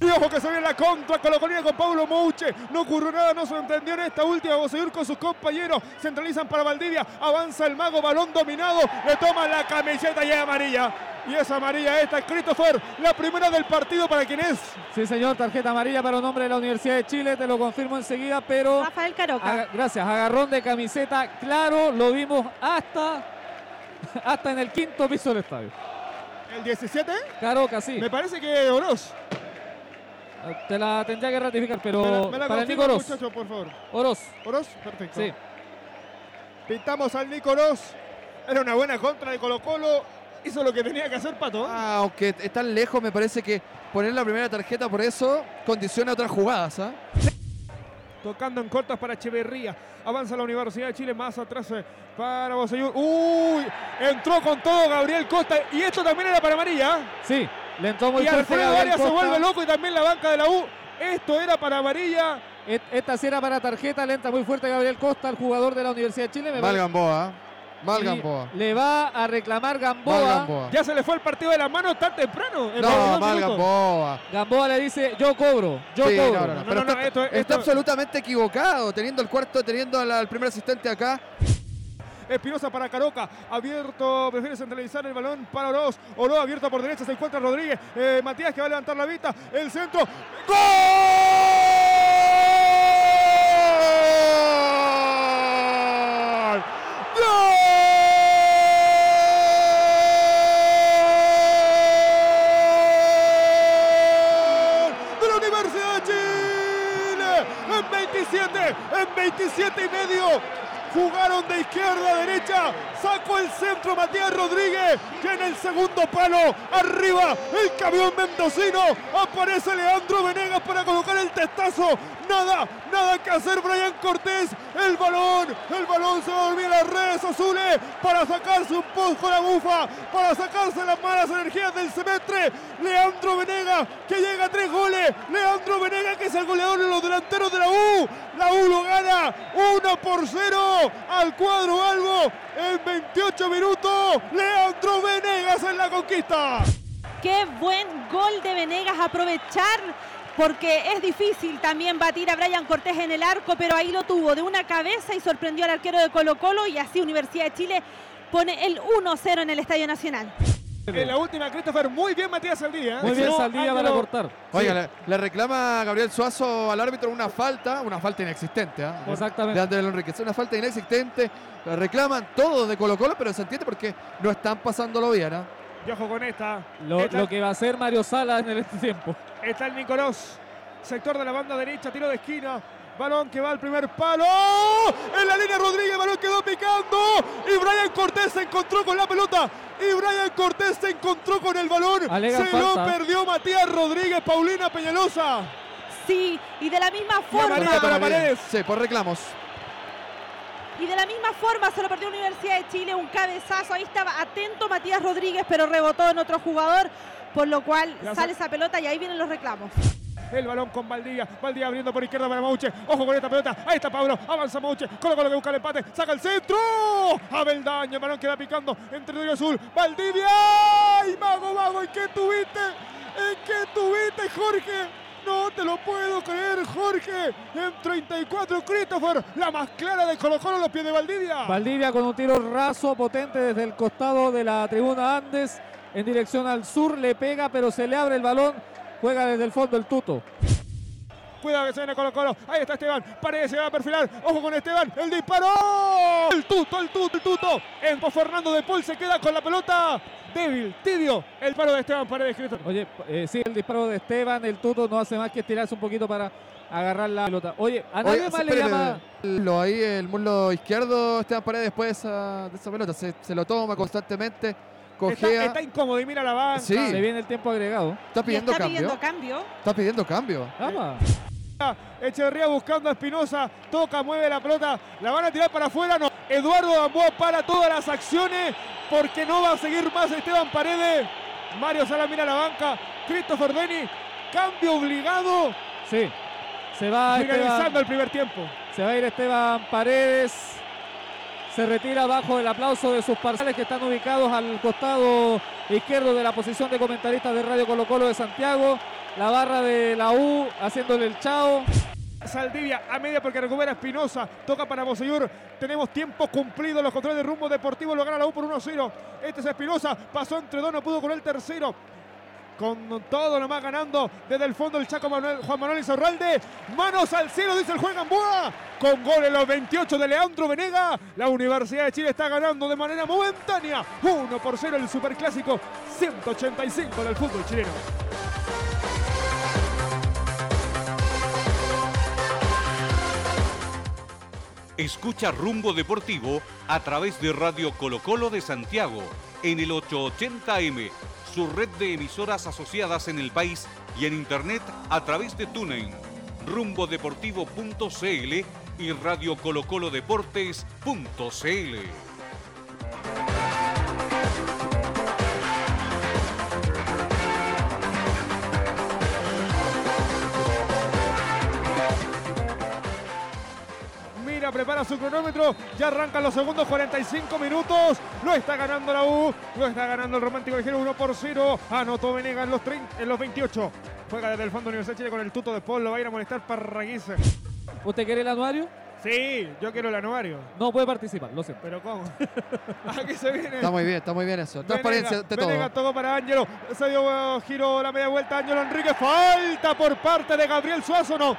Y ojo que se viene la contra Colocolina con Paulo Mouche. No ocurrió nada, no se entendió en esta última. Boseyur con sus compañeros. Centralizan para Valdivia. Avanza el mago, balón dominado. Le toma la camiseta y es amarilla. Y es amarilla esta, Christopher. La primera del partido para quien es. Sí, señor, tarjeta amarilla para un hombre de la Universidad de Chile, te lo confirmo enseguida, pero... Rafael Caroca. Aga- gracias, agarrón de camiseta, claro, lo vimos hasta, hasta en el quinto piso del estadio. ¿El 17? Caroca, sí. Me parece que Oroz. Te la tendría que ratificar, pero me la, me la para el Nico Oroz. muchacho, por favor. Oroz. Oroz, perfecto. Sí. Pintamos al Nico Oroz. Era una buena contra de Colo Colo. Hizo lo que tenía que hacer Pato. Ah, aunque están lejos, me parece que poner la primera tarjeta por eso condiciona otras jugadas. ¿ah? Tocando en cortas para Echeverría. Avanza la Universidad de Chile más atrás eh, para Boseyur. Uy, entró con todo Gabriel Costa. Y esto también era para amarilla. Sí, le entró muy y Alfredo Arias se vuelve loco y también la banca de la U. Esto era para amarilla. Et- Esta sí era para tarjeta, le entra muy fuerte Gabriel Costa, el jugador de la Universidad de Chile. me Mal Gamboa. Mal y Gamboa. Le va a reclamar Gamboa. Mal Gamboa. Ya se le fue el partido de las manos tan temprano. en No, 22 mal minutos. Gamboa. Gamboa le dice, yo cobro, yo Sí, cobro. no, no, no, pero no, está, esto- está esto- absolutamente equivocado, teniendo el cuarto, teniendo al, al primer asistente acá. Espinosa para Caroca, abierto, prefiere centralizar el balón para Oroz. Oroz abierto por derecha, se encuentra Rodríguez. Eh, Matías que va a levantar la vista. El centro. ¡Gol! ¡Gol! De la Universidad de Chile. En 27, en 27 y medio. Jugaron de izquierda a derecha. Sacó el centro Matías Rodríguez. Que en el segundo palo. Arriba el camión mendocino. Aparece Leandro Venegas para colocar el testazo. Nada, nada que hacer Brian Cortés. El balón, el balón se va a dormir a las redes azules. Para sacarse un post con la bufa. Para sacarse las malas energías del semestre. Leandro Venegas que llega a tres goles. Leandro Venegas que es el goleador de los delanteros de la U. La U lo gana 1 por 0 al cuadro Albo en 28 minutos. Leandro Venegas en la conquista. Qué buen gol de Venegas aprovechar porque es difícil también batir a Brian Cortés en el arco, pero ahí lo tuvo de una cabeza y sorprendió al arquero de Colo Colo y así Universidad de Chile pone el 1-0 en el Estadio Nacional. En la última, Christopher, muy bien Matías Saldía. ¿eh? Muy bien No, Saldivia para cortar. Oiga, le, le reclama Gabriel Suazo al árbitro una falta, una falta inexistente. ¿ah? Exactamente. De Andrés Enriquez, una falta inexistente. Le reclaman todos de Colo Colo, pero se entiende porque no están pasándolo bien. ¿ah? Y ojo con esta. Lo, Está- lo que va a hacer Mario Sala en este tiempo. Está el Nicolás. Sector de la banda derecha, tiro de esquina. Balón que va al primer palo. En la línea Rodríguez, balón quedó picando. Y Brian Cortés se encontró con la pelota. Y Brian Cortés se encontró con el balón. Se lo perdió Matías Rodríguez, Paulina Peñalosa. Sí, y de la misma forma, para Paredes. Sí, por reclamos. y de la misma forma se lo perdió Universidad de Chile, un cabezazo, ahí estaba atento Matías Rodríguez, pero rebotó en otro jugador, por lo cual Ya sale sa- esa pelota y ahí vienen los reclamos. El balón con Valdivia. Valdivia abriendo por izquierda para Mauche. Ojo con esta pelota. Ahí está Pablo. Avanza Mauche. Colo Colo que busca el empate. Saca el centro. Abeldaño. El balón queda picando entre Río Azul. Valdivia. ¡Ay, mago, mago! ¿En qué tuviste? ¿En qué tuviste, Jorge? No te lo puedo creer, Jorge. En 34, Christopher. La más clara de Colo Colo a los pies de Valdivia. Valdivia con un tiro raso, potente desde el costado de la tribuna Andes, en dirección al sur, le pega, pero se le abre el balón, juega desde el fondo el tuto. Cuidado que se viene Colo Colo. Ahí está Esteban. Paredes se va a perfilar. Ojo con Esteban. El disparo. El tuto, el tuto, el tuto. En Fernando de Paul se queda con la pelota. Débil, tibio. El paro de Esteban Paredes, Cristo. Oye, eh, sí, el disparo de Esteban, el tuto no hace más que estirarse un poquito para agarrar la pelota. Oye, a nadie Oye, más le llama. Lo ahí, el muslo izquierdo, Esteban Paredes después de esa, de esa pelota. Se, se lo toma constantemente. Está, está incómodo y mira la banca. Sí. Se viene el tiempo agregado. Está pidiendo está cambio. pidiendo cambio. Está pidiendo cambio. Echeverría buscando a Espinosa, toca, mueve la pelota, la van a tirar para afuera, no. Eduardo Gamboa para todas las acciones porque no va a seguir más Esteban Paredes. Mario Sala mira la banca, Christopher Deni, cambio obligado. Sí, se va Finalizando Esteban, el primer tiempo. se va a ir Esteban Paredes. Se retira bajo el aplauso de sus parciales que están ubicados al costado izquierdo de la posición de comentaristas de Radio Colo Colo de Santiago. La barra de la U haciéndole el chao. Saldivia a media porque recupera Espinosa. Toca para Bosellur. Tenemos tiempo cumplido. Los controles de rumbo deportivo lo gana la U por 1-0. Este es Espinosa. Pasó entre dos, no pudo con el tercero. Con todo nomás ganando desde el fondo el Chaco Manuel, Juan Manuel Izarralde. Manos al cielo, dice el juez Gamboa. Con gol en los 28 de Leandro Venega. La Universidad de Chile está ganando de manera momentánea. 1 por 0 el superclásico 185 del fútbol chileno. Escucha Rumbo Deportivo a través de Radio Colo Colo de Santiago en el 880M, su red de emisoras asociadas en el país y en internet a través de TuneIn, rumbodeportivo.cl y Radio Colo Deportes.cl. Prepara su cronómetro. Ya arrancan los segundos 45 minutos. Lo está ganando la U. Lo está ganando el Romántico Ligero 1 por 0. Anotó Venegas en los, 30 en los 28. Juega desde el fondo Universidad de Chile con el tuto de Paul. Lo va a ir a molestar Parraguís. ¿Usted quiere el anuario? Sí, yo quiero el anuario. No puede participar, lo siento. Pero ¿cómo? Aquí se viene. Está muy bien, está muy bien eso. Transparencia de todo. Venegas tocó para Ángelo. Se dio uh, giro la media vuelta. Ángelo Enrique. Falta por parte de Gabriel Suazo. No.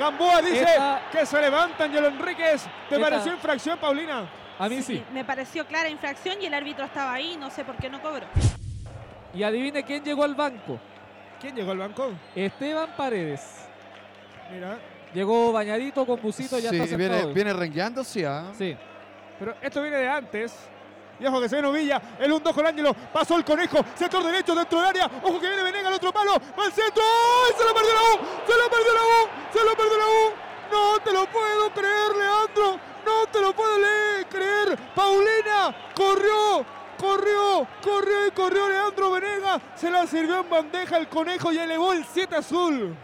Gamboa dice Esta- que se levanta Ángelo Enríquez. ¿Te Esta- pareció infracción, Paulina? A mí sí. Me pareció clara infracción y el árbitro estaba ahí. No sé por qué no cobró. Y adivine quién llegó al banco. ¿Quién llegó al banco? Esteban Paredes. Mira. Llegó bañadito con busito, ya Sí, está sentado. viene, viene rengueando, sí. ah. Sí. Pero esto viene de antes. Y que se viene Villa. El 1-2 con Ángelo. Pasó el conejo. Sector derecho dentro del área. Ojo que viene Venega al otro palo. Va al centro. ¡Ay! Se lo perdió la U. Se lo perdió la U. Se lo perdió la U. No te lo puedo creer, Leandro. No te lo puedo creer. Paulina corrió. Corrió, corrió y corrió Leandro Venega. Se la sirvió en bandeja el conejo y elevó el 7 azul.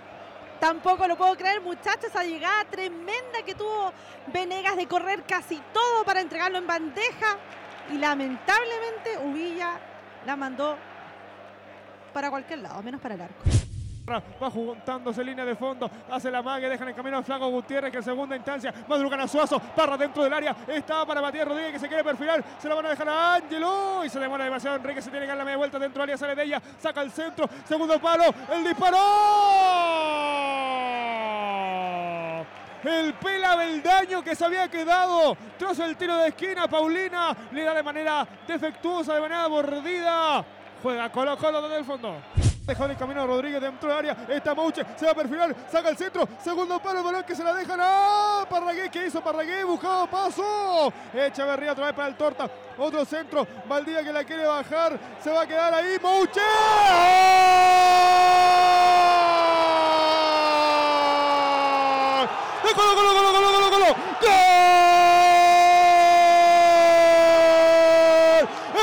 Tampoco lo puedo creer, muchachos, esa llegada tremenda que tuvo Venegas de correr casi todo para entregarlo en bandeja. Y lamentablemente Uvilla la mandó para cualquier lado, menos para el arco. Va juntándose línea de fondo. Hace la mague. Dejan el camino a Flaco Gutiérrez que en segunda instancia. Madrugan a Suazo. Parra dentro del área. Está para Matías Rodríguez que se quiere perfilar. Se la van a dejar a Ángelo. Y se demora demasiado. Enrique se tiene que dar la media vuelta dentro del área. Sale de ella. Saca el centro. Segundo palo. El disparo. El Pela Beldaño que se había quedado tras el tiro de esquina. Paulina le da de manera defectuosa, de manera mordida. Juega Colo Colo desde el fondo. Dejó el camino a Rodríguez dentro del área. Está Mouche, se va a perfilar, saca el centro. Segundo palo, el balón que se la dejan a Parragué. ¿Qué hizo Parragué? Buscado paso. Echeverría otra vez para el torta. Otro centro. Valdía que la quiere bajar. Se va a quedar ahí. Mouche. ¡Gol! ¡De Colo, Colo, Colo, Colo, Colo, Colo! ¡Gol!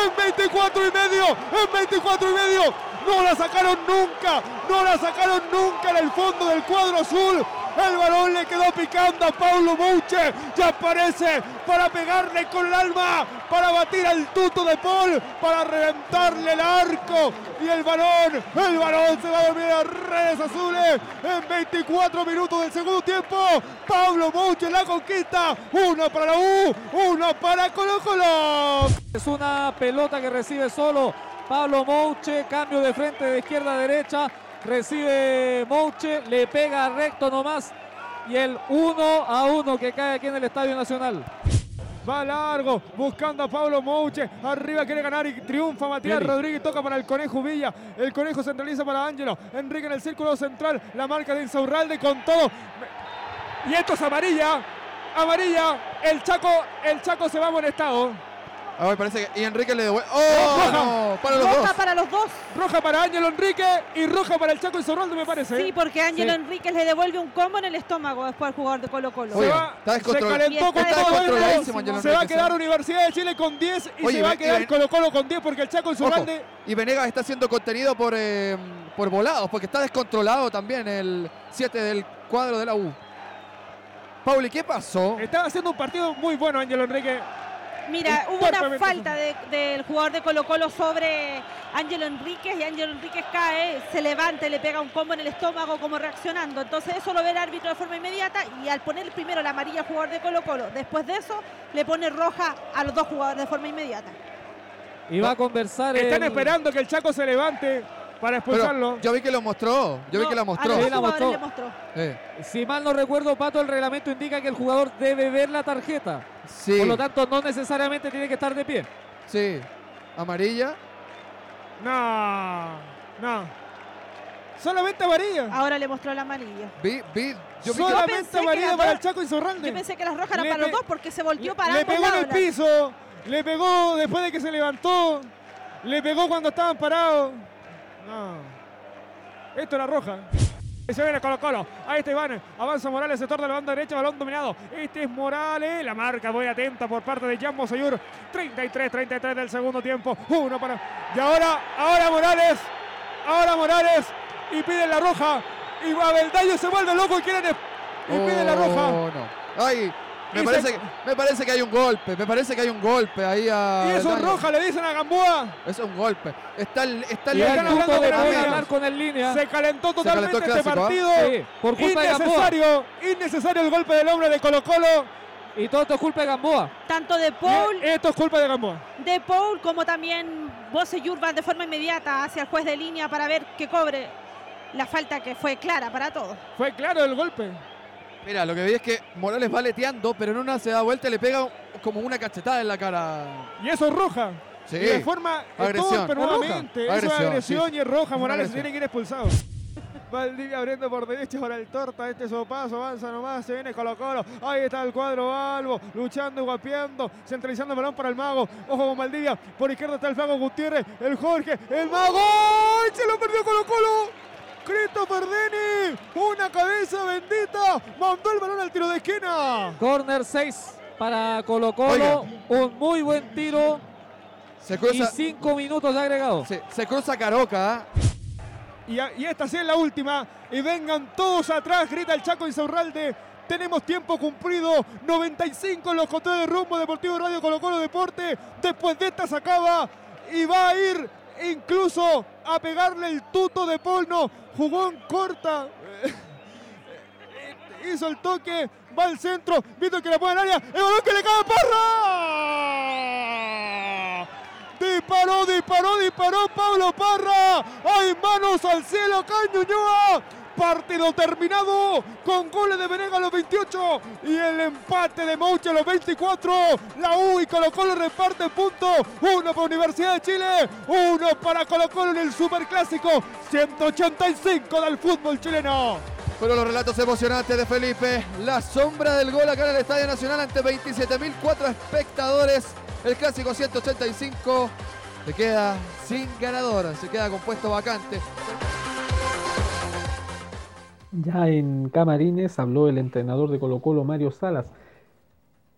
En 24 y medio. En 24 y medio. No la sacaron nunca. No la sacaron nunca en el fondo del cuadro azul. El balón le quedó picando a Paulo Mouche. Ya aparece para pegarle con el alma. Para batir al tuto de Paul. Para reventarle el arco. Y el balón. El balón se va a dormir a redes azules. En 24 minutos del segundo tiempo. Pablo Mouche la conquista. Uno para la U. Uno para Colo Colo. Es una pelota que recibe solo Pablo Mouche, cambio de frente de izquierda a derecha. Recibe Mouche, le pega recto nomás. Y el 1 a 1 que cae aquí en el Estadio Nacional. Va largo, buscando a Pablo Mouche. Arriba quiere ganar y triunfa Matías Vieri. Rodríguez. Toca para el Conejo Villa. El Conejo centraliza para Ángelo. Enrique en el círculo central. La marca de Insaurralde con todo. Y esto es amarilla. Amarilla. El Chaco, el Chaco se va amonestado. A ver, parece que. Y Enrique le devuelve. ¡Oh! roja. no, para los Roja dos. para los dos. Roja para Ángelo Enrique y roja para el Chaco Insaurralde, me parece. Sí, porque Ángelo Sí. Enríquez le devuelve un combo en el estómago después al jugador de Colo Colo. Se, va, se calentó con Está todo descontroladísimo, esto. Ángelo Se va a quedar ¿eh? Universidad de Chile con 10 y Oye, se va a quedar ven- Colo Colo con 10 porque el Chaco Ojo, Insaurralde Y Venegas está siendo contenido por, eh, por volados, porque está descontrolado también el 7 del cuadro de la U. Pauli, ¿qué pasó? Estaba haciendo un partido muy bueno Ángelo Enrique. Mira, Un hubo una falta de- del jugador de Colo Colo sobre Ángelo Enríquez y Ángelo Enríquez cae, se levanta y le pega un combo en el estómago como reaccionando. Entonces eso lo ve el árbitro de forma inmediata y al poner primero la amarilla al jugador de Colo Colo, después de eso le pone roja a los dos jugadores de forma inmediata. Y va a conversar. Están el- esperando que el Chaco se levante para expulsarlo. Pero yo vi que lo mostró. Yo vi que la mostró. Sí, la mostró. Eh, Si mal no recuerdo, Pato, el reglamento indica que el jugador debe ver la tarjeta. Sí. Por lo tanto, no necesariamente tiene que estar de pie. sí. Amarilla. No, no. Solamente amarilla. Ahora le mostró la amarilla. Vi, vi. Yo Solamente amarilla para el Chaco Insaurralde. Yo pensé que las rojas eran Le para los dos porque se volteó para Le pegó en el piso. Le pegó después de que se levantó. Le pegó cuando estaban parados. No. Esto era roja. Se viene Colo Colo. Ahí está Iván. Avanza Morales, sector de la banda derecha, balón dominado. Este es Morales. La marca muy atenta por parte de Jan Mosayur. 33, 33 del segundo tiempo. Uno para. Y ahora, ahora Morales. Ahora Morales. Y pide la roja. Y Babeldaño se vuelve loco y quieren. Y pide la roja. Oh, no. Ay, me Y parece, se- que, me parece que hay un golpe. Me parece que hay un golpe ahí a. Y eso Daño. roja, le dicen a Gamboa. Eso es un golpe. Está el, está el Y están hablando de con hablar el línea. Se calentó Se totalmente calentó este clásico, partido. ¿ah? Sí, por culpa de Gamboa. innecesario, innecesario el golpe del hombre de Colo Colo. Y todo esto es culpa de Gamboa. Tanto de Paul, Y Esto es culpa de Gamboa. de Paul como también Bosellur van de forma inmediata hacia el juez de línea para ver que cobre la falta que fue clara para todos. Fue claro el golpe. Mira, lo que vi es que Morales va leteando, pero en una se da vuelta y le pega como una cachetada en la cara. Y eso es roja. Sí. Y de forma eh, Agresión. roja. nuevamente. Eso es Agresión, sí. y es roja. Es Morales tiene que ir expulsado. Valdivia abriendo por derecha para el torta. Este sopazo avanza nomás. Se viene Colo Colo. Ahí está el cuadro Albo. Luchando guapeando. Centralizando el balón para el mago. Ojo con Valdivia. Por izquierda está el Flaco Gutiérrez. El Jorge. El mago. Se lo perdió Colo Colo. Christopher Deni. Una cabeza bendita. Mandó el balón al tiro de esquina. Corner 6 para Colo Colo. Oiga. Un muy buen tiro. Se Y cruza, 5 minutos de agregado. se, se cruza Caroca. ¿ah? Y, a- y esta sí es la última. Y vengan todos atrás, grita el Chaco Insaurralde. Tenemos tiempo cumplido. 95 en los controles de rumbo Deportivo Radio Colo Colo Deporte. Después de esta se acaba. Y va a ir incluso a pegarle el tuto de Polno. Jugó en corta. Hizo el toque. Va al centro. Viendo que la pone en área. El balón que le cae a Parra. Disparó, disparó, disparó Pablo Parra. Hay manos al cielo, Cañuñoa. Partido terminado con goles de Venega a los 28 y el empate de Mouche a los 24. La U y Colo Colo reparten puntos. Uno para Universidad de Chile, uno para Colo Colo en el Superclásico 185 del fútbol chileno. Fueron los relatos emocionantes de Felipe. La sombra del gol acá en el Estadio Nacional ante 27.004 espectadores. El clásico 185 se queda sin ganador, se queda con puesto vacante. Ya en Camarines habló el entrenador de Colo Colo, Mario Salas.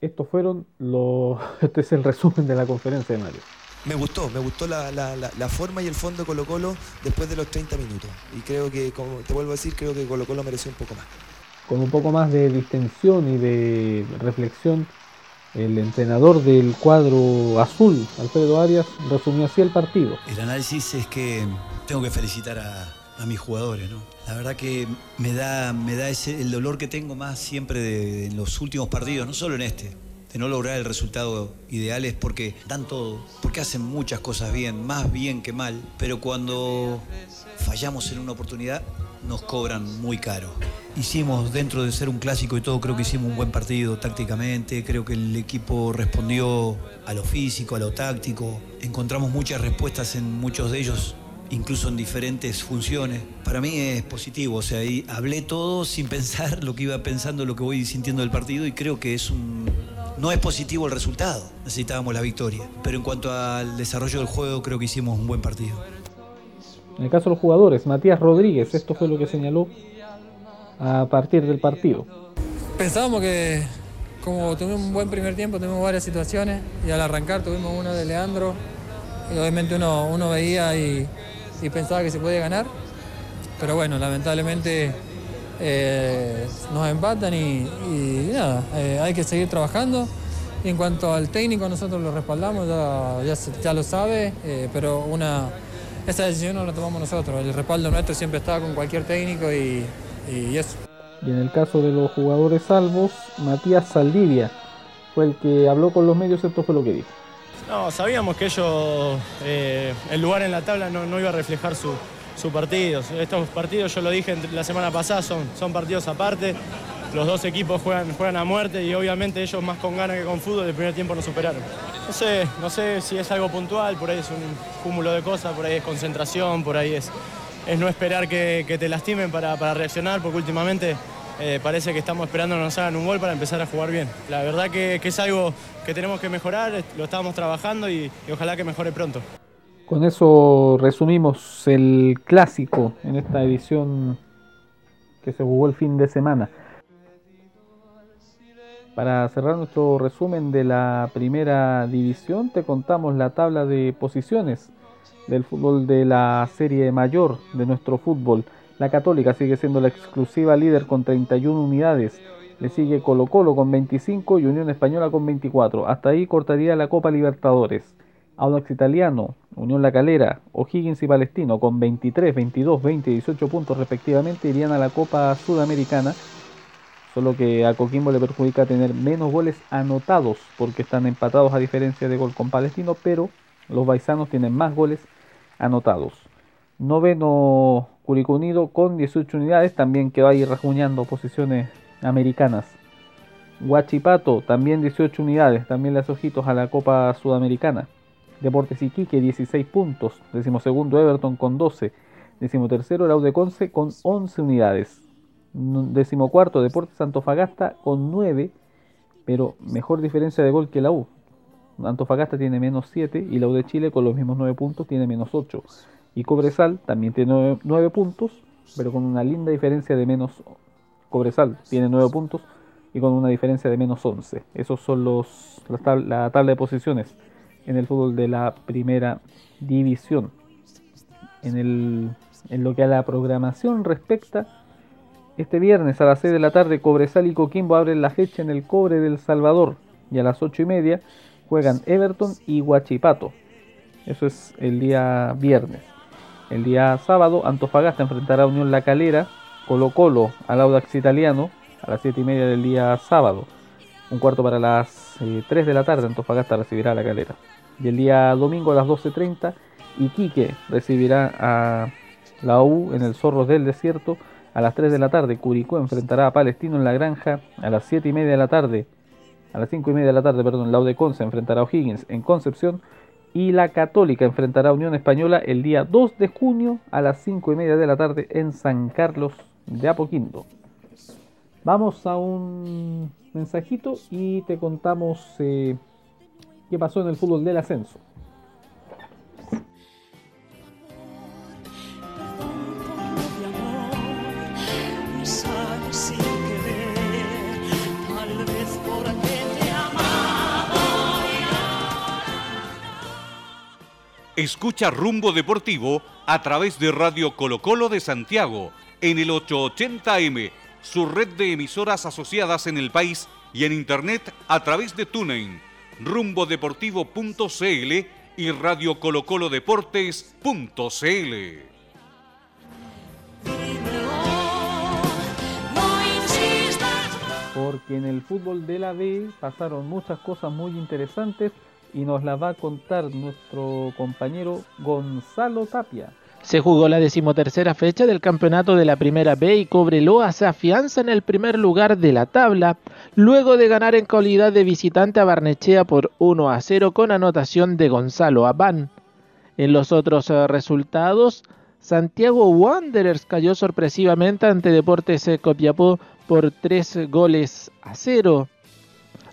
Estos fueron los... Este es el resumen de la conferencia de Mario. Me gustó, me gustó la, la- la- la forma y el fondo de Colo Colo después de los 30 minutos. Y creo que, como te vuelvo a decir, creo que Colo Colo mereció un poco más. Con un poco más de distensión y de reflexión, el entrenador del cuadro azul, Alfredo Arias, resumió así el partido. El análisis es que tengo que felicitar a, a mis jugadores, ¿no? La verdad que me da, me da ese, el dolor que tengo más siempre de, en los últimos partidos, no solo en este, de no lograr el resultado ideal es porque dan todo, porque hacen muchas cosas bien, más bien que mal, pero cuando fallamos en una oportunidad nos cobran muy caro. Hicimos, dentro de ser un clásico y todo, creo que hicimos un buen partido tácticamente, creo que el equipo respondió a lo físico, a lo táctico, encontramos muchas respuestas en muchos de ellos incluso en diferentes funciones. Para mí es positivo, o sea, ahí hablé todo sin pensar lo que iba pensando, lo que voy sintiendo del partido y creo que es un... No es positivo el resultado, necesitábamos la victoria, pero en cuanto al desarrollo del juego creo que hicimos un buen partido. En el caso de los jugadores, Matías Rodríguez, esto fue lo que señaló a partir del partido. Pensábamos que como tuvimos un buen primer tiempo, tuvimos varias situaciones y al arrancar tuvimos una de Leandro y obviamente uno, uno veía y, y pensaba que se podía ganar, pero bueno, lamentablemente eh, nos empatan y, nada, eh, hay que seguir trabajando. Y en cuanto al técnico, nosotros lo respaldamos, ya, ya lo sabe, eh, pero una, esa decisión no la tomamos nosotros. El respaldo nuestro siempre está con cualquier técnico y, y eso. Y en el caso de los jugadores salvos, Matías Saldivia fue el que habló con los medios, esto fue lo que dijo. No, sabíamos que ellos, eh, el lugar en la tabla no, iba a reflejar su, su partido. Estos partidos, yo lo dije la semana pasada, son, son partidos aparte. Los dos equipos juegan, juegan a muerte y obviamente ellos más con ganas que con fútbol, el primer tiempo nos superaron. No sé, no sé si es algo puntual, por ahí es un cúmulo de cosas, por ahí es concentración, por ahí es, es no esperar que, que te lastimen para, para reaccionar, porque últimamente eh, parece que estamos esperando que nos hagan un gol para empezar a jugar bien. La verdad que, que es algo que tenemos que mejorar, lo estamos trabajando y, y ojalá que mejore pronto. Con eso resumimos el clásico en esta edición que se jugó el fin de semana. Para cerrar nuestro resumen de la primera división, te contamos la tabla de posiciones del fútbol de la serie mayor de nuestro fútbol. La Católica sigue siendo la exclusiva líder con 31 unidades. Le sigue Colo Colo con 25 y Unión Española con 24. Hasta ahí cortaría la Copa Libertadores. Audax Italiano, Unión La Calera, O'Higgins y Palestino con 23, 22, 20 y 18 puntos respectivamente irían a la Copa Sudamericana. Solo que a Coquimbo le perjudica tener menos goles anotados porque están empatados a diferencia de gol con Palestino, pero los baisanos tienen más goles anotados. Noveno Curicó Unido con 18 unidades, también quedó ahí rajuñando posiciones americanas. Huachipato también 18 unidades, también las ojitos a la Copa Sudamericana. Deportes Iquique 16 puntos, decimosegundo Everton con 12, decimotercero Laude Conce con 11 unidades, decimocuarto Deportes Antofagasta con 9, pero mejor diferencia de gol que la U. Antofagasta tiene menos 7 y la U de Chile con los mismos 9 puntos tiene menos 8. Y Cobresal también tiene 9, puntos, pero con una linda diferencia de menos. Cobresal tiene 9 puntos y con una diferencia de menos 11. Esos son los la, tab- la tabla de posiciones en el fútbol de la primera división. En, el, en lo que a la programación respecta, este viernes a las 6 de la tarde Cobresal y Coquimbo abren la fecha en el Cobre del Salvador y a las 8 y media juegan Everton y Huachipato. Eso es el día viernes. El día sábado Antofagasta enfrentará a Unión La Calera, Colo Colo al Audax Italiano a las 7 y media del día sábado. Un cuarto para las eh, 3 de la tarde Antofagasta recibirá a La Calera. Y el día domingo a las 12.30 Iquique recibirá a la U en el Zorros del Desierto a las 3 de la tarde. Curicó enfrentará a Palestino en la Granja a las 7 y media de la tarde. A las 5 y media de la tarde, perdón, la U de Conce enfrentará a O'Higgins en Concepción. Y la Católica enfrentará a Unión Española el día 2 de junio a las 5 y media de la tarde en San Carlos de Apoquindo. Vamos a un mensajito y te contamos eh, qué pasó en el fútbol del ascenso. Escucha Rumbo Deportivo a través de Radio Colo Colo de Santiago en el 880M, su red de emisoras asociadas en el país y en internet a través de TuneIn, rumbodeportivo.cl y Radio Colo porque en el fútbol de la B pasaron muchas cosas muy interesantes y nos las va a contar nuestro compañero Gonzalo Tapia. Se jugó la decimotercera fecha del campeonato de la Primera B y Cobreloa se afianza en el primer lugar de la tabla, luego de ganar en calidad de visitante a Barnechea por 1 a 0 con anotación de Gonzalo Abán. En los otros eh, resultados, Santiago Wanderers cayó sorpresivamente ante Deportes eh, Copiapó por 3 goles a 0.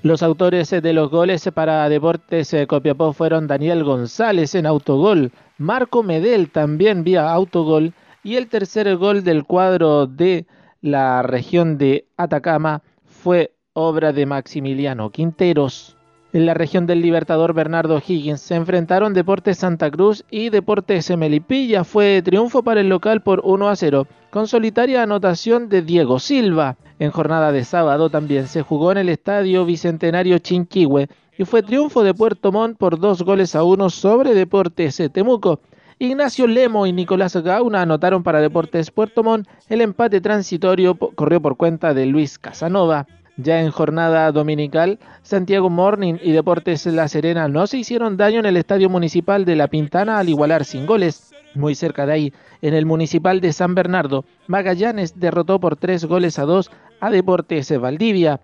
Los autores de los goles para Deportes eh, Copiapó fueron Daniel González en autogol, Marco Medel también vía autogol y el tercer gol del cuadro de la región de Atacama fue obra de Maximiliano Quinteros. En la región del Libertador Bernardo Higgins se enfrentaron Deportes Santa Cruz y Deportes Melipilla. Fue triunfo para el local por 1 a 0, con solitaria anotación de Diego Silva. En jornada de sábado también se jugó en el estadio Bicentenario Chinquihue y fue triunfo de Puerto Montt por dos goles a uno sobre Deportes Temuco. Ignacio Lemo y Nicolás Gauna anotaron para Deportes Puerto Montt. El empate transitorio corrió por cuenta de Luis Casanova. Ya en jornada dominical, Santiago Morning y Deportes La Serena no se hicieron daño en el Estadio Municipal de La Pintana al igualar sin goles. Muy cerca de ahí, en el Municipal de San Bernardo, Magallanes derrotó por tres goles a dos a Deportes Valdivia.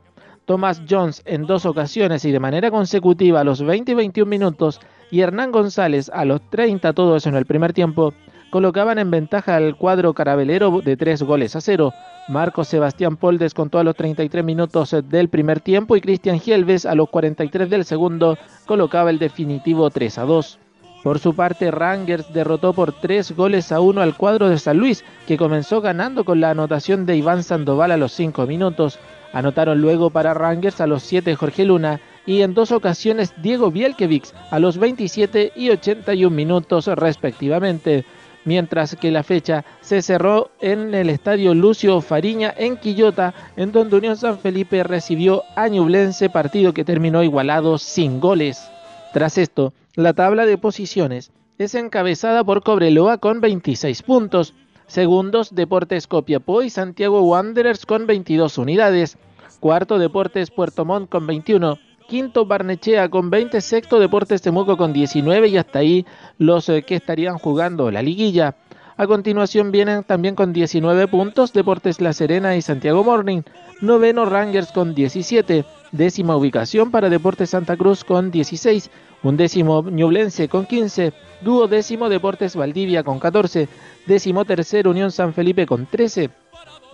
Thomas Jones en dos ocasiones y de manera consecutiva a los 20 y 21 minutos y Hernán González a los 30 todo eso en el primer tiempo colocaban en ventaja al cuadro carabelero de tres goles a cero. Marcos Sebastián Paul descontó a los 33 minutos del primer tiempo y Cristian Gielves a los 43 del segundo colocaba el definitivo 3 a 2. Por su parte, Rangers derrotó por 3 goles a 1 al cuadro de San Luis, que comenzó ganando con la anotación de Iván Sandoval a los 5 minutos. Anotaron luego para Rangers a los 7 Jorge Luna y en dos ocasiones Diego Bielkevics a los 27 y 81 minutos respectivamente mientras que la fecha se cerró en el estadio Lucio Fariña en Quillota, en donde Unión San Felipe recibió a Ñublense, partido que terminó igualado sin goles. Tras esto, la tabla de posiciones es encabezada por Cobreloa con 26 puntos, segundos Deportes Copiapó y Santiago Wanderers con 22 unidades, cuarto Deportes Puerto Montt con 21, quinto Barnechea con 20, sexto Deportes Temuco con 19 y hasta ahí los eh, que estarían jugando la liguilla. A continuación vienen también con 19 puntos Deportes La Serena y Santiago Morning, noveno Rangers con 17, décima ubicación para Deportes Santa Cruz con 16, un décimo Ñublense con 15, duodécimo Deportes Valdivia con 14, décimo tercero Unión San Felipe con 13,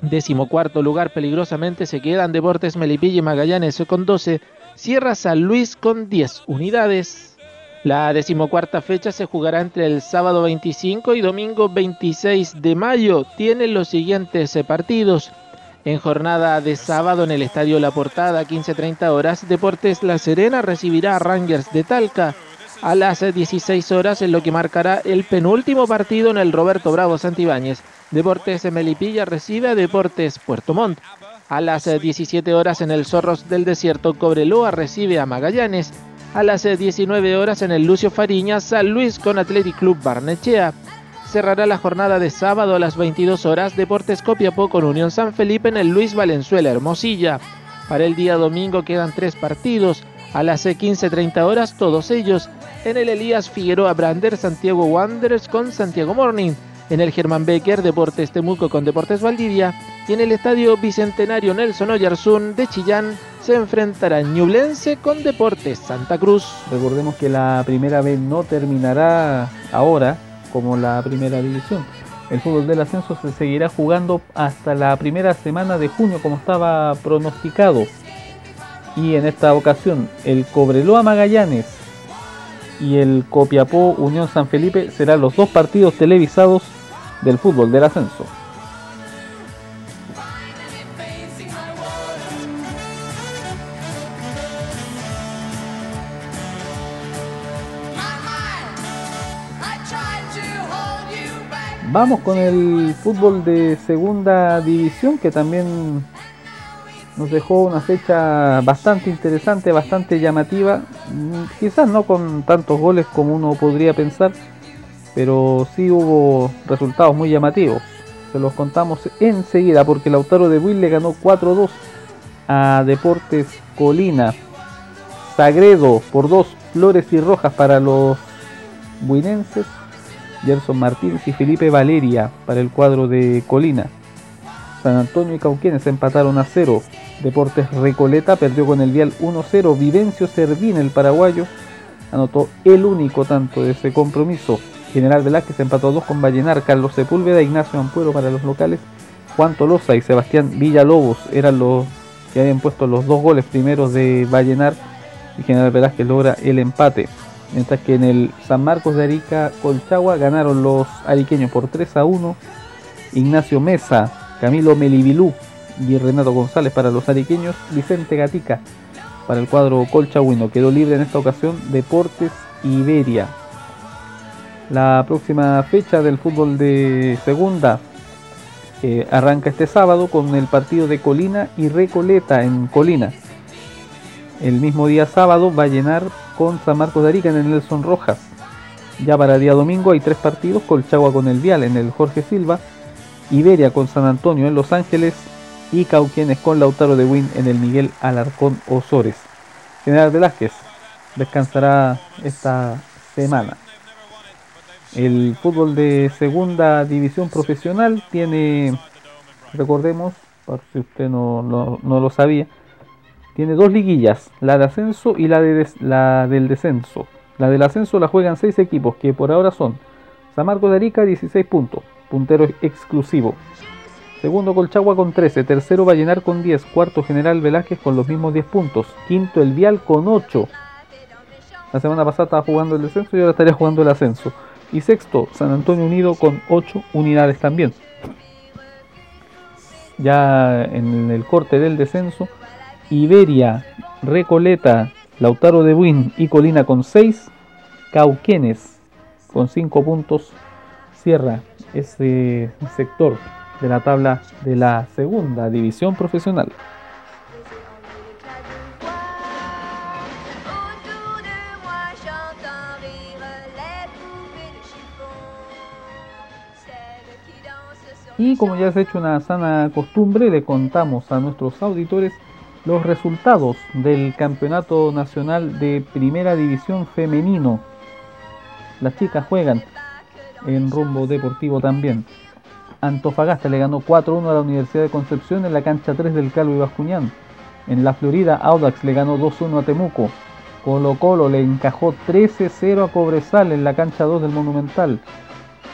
décimo cuarto lugar peligrosamente se quedan Deportes Melipilla y Magallanes con 12, Sierra San Luis con 10 unidades. La decimocuarta fecha se jugará entre el sábado 25 y domingo 26 de mayo. Tiene los siguientes eh, partidos. En jornada de sábado en el Estadio La Portada, 15.30 horas, Deportes La Serena recibirá a Rangers de Talca. A las 16 horas en lo que marcará el penúltimo partido en el Roberto Bravo Santibáñez. Deportes Melipilla recibe a Deportes Puerto Montt. A las 17 eh, horas en el Zorros del Desierto, Cobreloa recibe a Magallanes. A las 19 eh, horas en el Lucio Fariña, San Luis con Athletic Club Barnechea. Cerrará la jornada de sábado a las 22 horas Deportes Copiapó con Unión San Felipe en el Luis Valenzuela Hermosilla. Para el día domingo quedan tres partidos. A las 15.30 eh, horas todos ellos en el Elías Figueroa Brander Santiago Wanderers con Santiago Morning. En el Germán Becker Deportes Temuco con Deportes Valdivia y en el Estadio Bicentenario Nelson Oyarzún de Chillán se enfrentará Ñublense con Deportes Santa Cruz. Recordemos que la primera vez no terminará ahora como la primera división. El fútbol del ascenso se seguirá jugando hasta la primera semana de junio como estaba pronosticado. Y en esta ocasión el Cobreloa Magallanes y el Copiapó Unión San Felipe serán los dos partidos televisados del fútbol del ascenso. Vamos con el fútbol de segunda división que también nos dejó una fecha bastante interesante, bastante llamativa. Mm, quizás no con tantos goles como uno podría pensar, pero sí hubo resultados muy llamativos. Se los contamos enseguida porque Lautaro de Buil le ganó 4-2 a Deportes Colina. Sagredo por dos flores y rojas para los buinenses. Gerson Martínez y Felipe Valeria para el cuadro de Colina. San Antonio y Cauquenes empataron a cero. Deportes Recoleta perdió con el Vial 1-0. Vivencio Servín, el paraguayo, anotó el único tanto de ese compromiso. General Velázquez empató a dos con Vallenar. Carlos Sepúlveda, Ignacio Ampuero para los locales. Juan Tolosa y Sebastián Villalobos eran los que habían puesto los dos goles primeros de Vallenar. Y General Velázquez logra el empate. Mientras que en el San Marcos de Arica Colchagua ganaron los ariqueños por 3 a 1. Ignacio Mesa, Camilo Melibilú y Renato González para los ariqueños. Vicente Gatica para el cuadro colchagüino. Quedó libre en esta ocasión Deportes Iberia. La próxima fecha del fútbol de segunda eh, arranca este sábado con el partido de Colina y Recoleta en Colina. El mismo día sábado va a llenar con San Marcos de Arica en el Nelson Rojas. Ya para día domingo hay tres partidos, Colchagua con el Vial en el Jorge Silva, Iberia con San Antonio en Los Ángeles y Cauquienes con Lautaro de Win en el Miguel Alarcón Osores. General Velázquez descansará esta semana. El fútbol de segunda división profesional tiene, recordemos, por si usted no, no- no lo sabía, tiene dos liguillas, la de ascenso y la, de la del descenso. La del ascenso la juegan seis equipos que por ahora son San Marcos de Arica 16 puntos, puntero exclusivo. Segundo Colchagua con 13, tercero Vallenar con 10, cuarto General Velázquez con los mismos 10 puntos, quinto El Vial con 8. La semana pasada estaba jugando el descenso y ahora estaría jugando el ascenso. Y sexto, San Antonio Unido con 8 unidades también. Ya en el corte del descenso, Iberia, Recoleta, Lautaro de Buin y Colina con 6, Cauquenes con 5 puntos, cierra ese sector de la tabla de la segunda división profesional. Y como ya se ha hecho una sana costumbre, le contamos a nuestros auditores los resultados del Campeonato Nacional de Primera División Femenino. Las chicas juegan en rumbo deportivo también. Antofagasta le ganó 4-1 a la Universidad de Concepción en la cancha 3 del Calvo y Bascuñán. En la Florida, Audax le ganó 2-1 a Temuco. Colo Colo le encajó 13-0 a Cobresal en la cancha 2 del Monumental.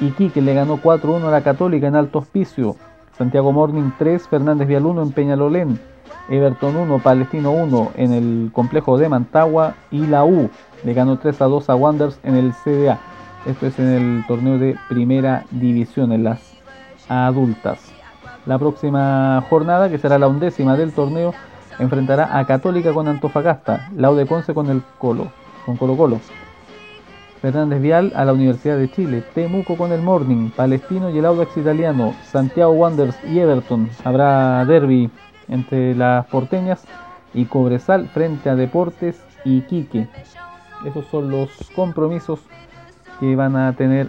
Iquique le ganó 4-1 a la Católica en Alto Hospicio. Santiago Morning 3, Fernández Vial 1 en Peñalolén. Everton 1, Palestino 1 en el complejo de Mantagua. Y la U le ganó 3 a 2 a Wanderers en el CDA. Esto es en el torneo de primera división, en las adultas. La próxima jornada, que será la undécima del torneo, enfrentará a Católica con Antofagasta, la de con el Colo, con Colo Colo. Fernández Vial a la Universidad de Chile, Temuco con el Morning, Palestino y el Audax Italiano, Santiago Wanderers y Everton. Habrá derby entre las porteñas y Cobresal frente a Deportes y Quique. Esos son los compromisos que van a tener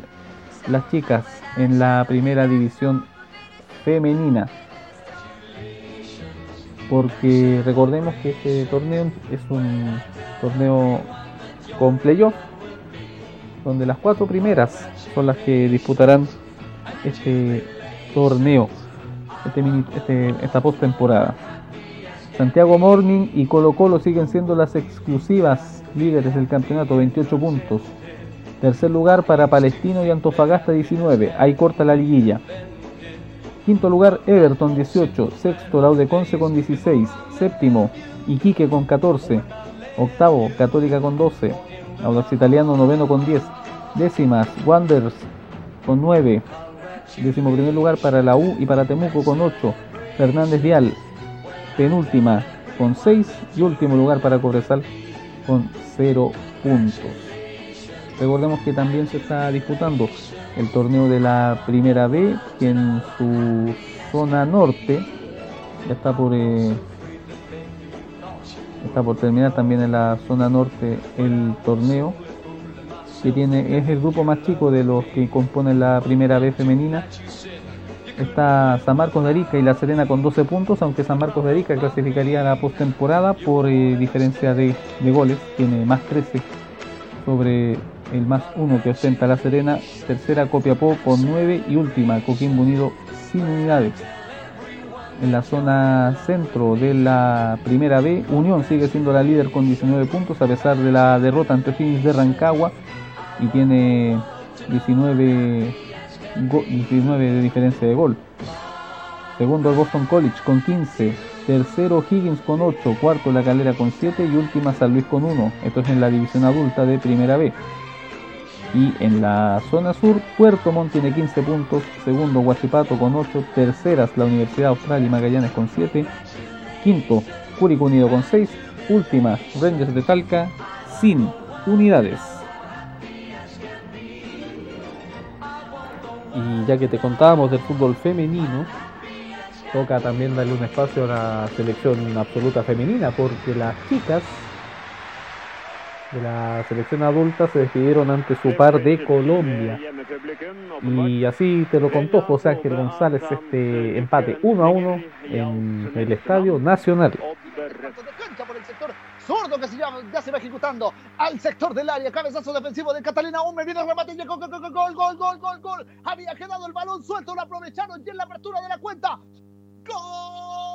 las chicas en la primera división femenina. Porque recordemos que este torneo es un torneo con playoff donde las cuatro primeras son las que disputarán este torneo, este mini- este- esta postemporada. Santiago Morning y Colo Colo siguen siendo las exclusivas líderes del campeonato, 28 puntos. Tercer lugar para Palestino y Antofagasta 19, ahí corta la liguilla. Quinto lugar Everton 18, sexto Laude Conce con 16, séptimo Iquique con 14, octavo Católica con 12, Audax Italiano noveno con 10, décimas Wanderers con 9, décimo primer lugar para la U y para Temuco con 8, Fernández Vial penúltima con 6 y último lugar para Cobresal con 0 puntos. Recordemos que también se está disputando el torneo de la Primera B, que en su zona norte ya está por eh, está por terminar también en la zona norte el torneo que tiene es el grupo más chico de los que componen la Primera B femenina. Está San Marcos de Arica y La Serena con 12 puntos, aunque San Marcos de Arica clasificaría la postemporada por eh, diferencia de, de goles, tiene más 13 sobre el más 1 que ostenta La Serena, tercera Copiapó con 9 y última Coquimbo Unido sin unidades. En la zona centro de la primera B, Unión sigue siendo la líder con 19 puntos a pesar de la derrota ante Phoenix de Rancagua y tiene 19, go- 19 de diferencia de gol. Segundo Boston College con 15, tercero Higgins con 8, cuarto La Calera con 7 y última San Luis con 1. Esto es en la división adulta de primera B. Y en la zona sur, Puerto Montt tiene 15 puntos, segundo Huachipato con 8, terceras la Universidad Austral y Magallanes con 7, quinto Curicó Unido con 6, última Rangers de Talca sin unidades. Y ya que te contábamos del fútbol femenino, toca también darle un espacio a la selección absoluta femenina, porque las chicas de la selección adulta se despidieron ante su par de Colombia. Y así te lo contó José Ángel González este empate 1 a 1 en el Estadio Nacional. cancha por el sector zurdo que se llama, ya se va ejecutando al sector del área. Cabezazo defensivo de Catalina Hume. Viene el remate y gol, gol, gol, gol, gol, gol, gol. Había quedado el balón suelto, lo aprovecharon y en la apertura de la cuenta. ¡Gol!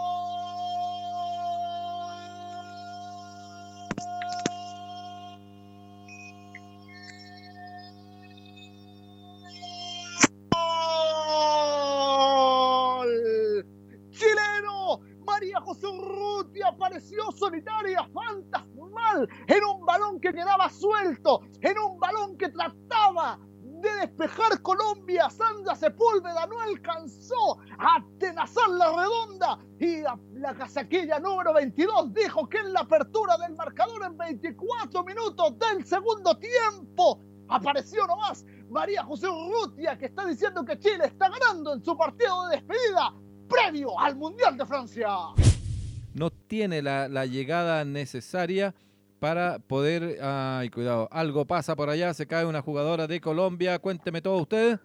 En un balón que quedaba suelto, en un balón que trataba de despejar Colombia. Sandra Sepúlveda no alcanzó a atenazar la redonda y la, la casaquilla número 22 dijo que en la apertura del marcador en 24 minutos del segundo tiempo apareció nomás María José Urrutia que está diciendo que Chile está ganando en su partido de despedida previo al Mundial de Francia. no tiene la llegada necesaria para poder... Ay, cuidado, algo pasa por allá, se cae una jugadora de Colombia, cuénteme todo usted.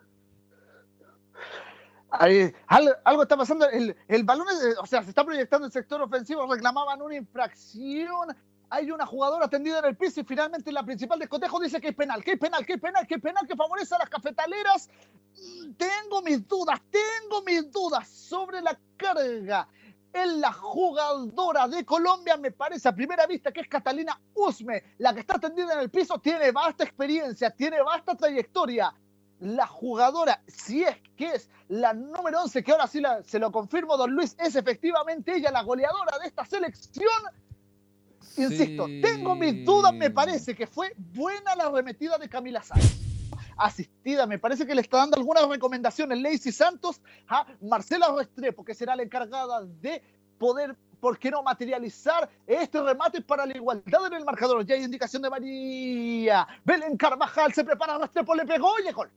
Ahí, algo, está pasando. El, el balón, es- o sea, se está proyectando el sector ofensivo. Reclamaban una infracción. Hay una jugadora tendida en el piso y finalmente la principal de cotejo dice que es penal, que es penal, que es penal, que es penal, que favorece a las cafetaleras. Tengo mis dudas, tengo mis dudas sobre la carga. En la jugadora de Colombia, me parece a primera vista que es Catalina Usme, la que está tendida en el piso, tiene vasta experiencia, tiene vasta trayectoria la jugadora, si es que es la número 11, que ahora sí la- se lo confirmo, don Luis, es efectivamente ella la goleadora de esta selección. Insisto, tengo mis dudas, me parece que fue buena la arremetida de Camila Sáenz. Asistida, me parece que le está dando algunas recomendaciones Lacey Santos a Marcela Restrepo, que será la encargada de poder, ¿por qué no materializar este remate para la igualdad en el marcador? Ya hay indicación de María. Belén Carvajal se prepara, Restrepo le pegó y es gol.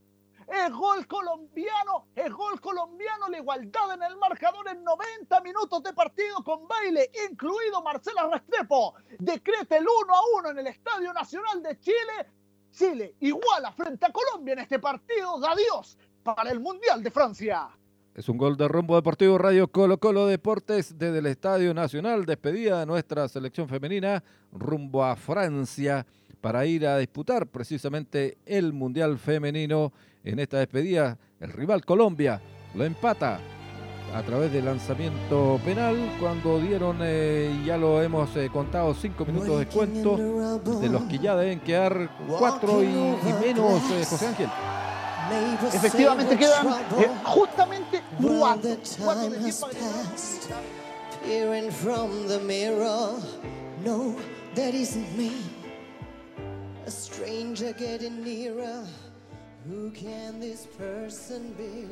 Es gol colombiano, es gol colombiano, la igualdad en el marcador en 90 minutos de partido con baile, incluido Marcela Restrepo. Decreta el 1 a 1 en el Estadio Nacional de Chile. Chile iguala frente a Colombia en este partido de adiós para el Mundial de Francia. Es un gol de rumbo deportivo Radio Colo Colo Deportes desde el Estadio Nacional. Despedida de nuestra selección femenina rumbo a Francia para ir a disputar precisamente el Mundial Femenino. En esta despedida, el rival Colombia lo empata a través del lanzamiento penal cuando dieron, eh, ya lo hemos eh, contado, cinco minutos de descuento, de los que ya deben quedar cuatro y, y menos, eh, José Ángel. Efectivamente quedan eh, justamente cuatro. Cuatro de tiempo Peering from the mirror, no, that isn't me. A stranger getting nearer. Who can this person be?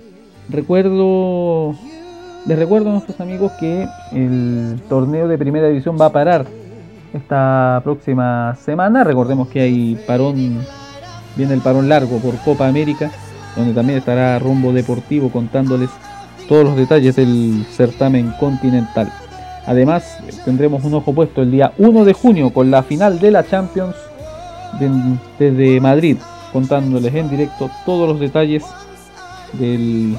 Recuerdo, les recuerdo a nuestros amigos que el torneo de primera división va a parar esta próxima semana. Recordemos que hay parón, viene el parón largo por Copa América, donde también estará Rumbo Deportivo contándoles todos los detalles del certamen continental. Además, tendremos un ojo puesto el día 1 de junio con la final de la Champions de- desde Madrid, contándoles en directo todos los detalles del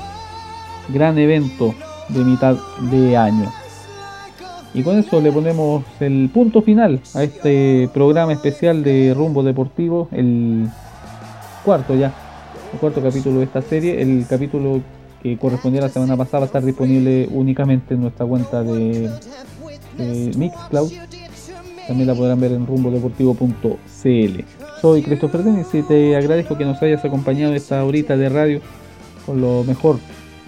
gran evento de mitad de año. Y con eso le ponemos el punto final a este programa especial de Rumbo Deportivo, el cuarto ya, el cuarto capítulo de esta serie, el capítulo que correspondía a la semana pasada va a estar disponible únicamente en nuestra cuenta de, de Mixcloud. También la podrán ver en rumbodeportivo.cl. Soy Christopher Denis y te agradezco que nos hayas acompañado esta horita de radio con lo mejor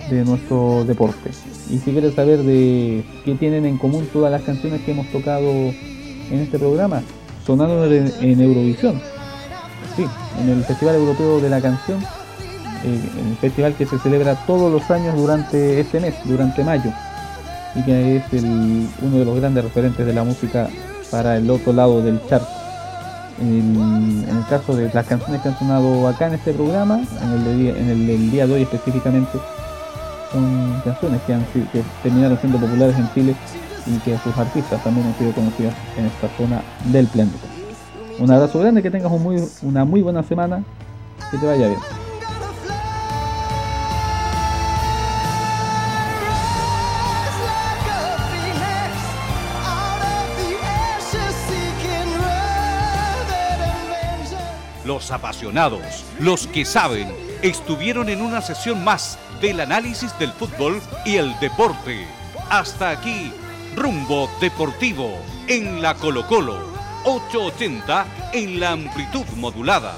de nuestro deporte. Y si quieres saber de qué tienen en común todas las canciones que hemos tocado en este programa, sonando en, Eurovisión. Sí, en el Festival Europeo de la Canción, eh, el festival que se celebra todos los años durante este mes, durante mayo, y que es el, uno de los grandes referentes de la música para el otro lado del charco. En, el caso de las canciones que han sonado acá en este programa, en el, en el del día de hoy específicamente, canciones que, han, sido- que terminaron siendo populares en Chile y que sus artistas también han sido conocidas en esta zona del planeta. Un abrazo grande, que tengas una muy buena semana, que te vaya bien. Los apasionados, los que saben, estuvieron en una sesión más del análisis del fútbol y el deporte. Hasta aquí, rumbo deportivo en la Colo Colo, 880 en la amplitud modulada.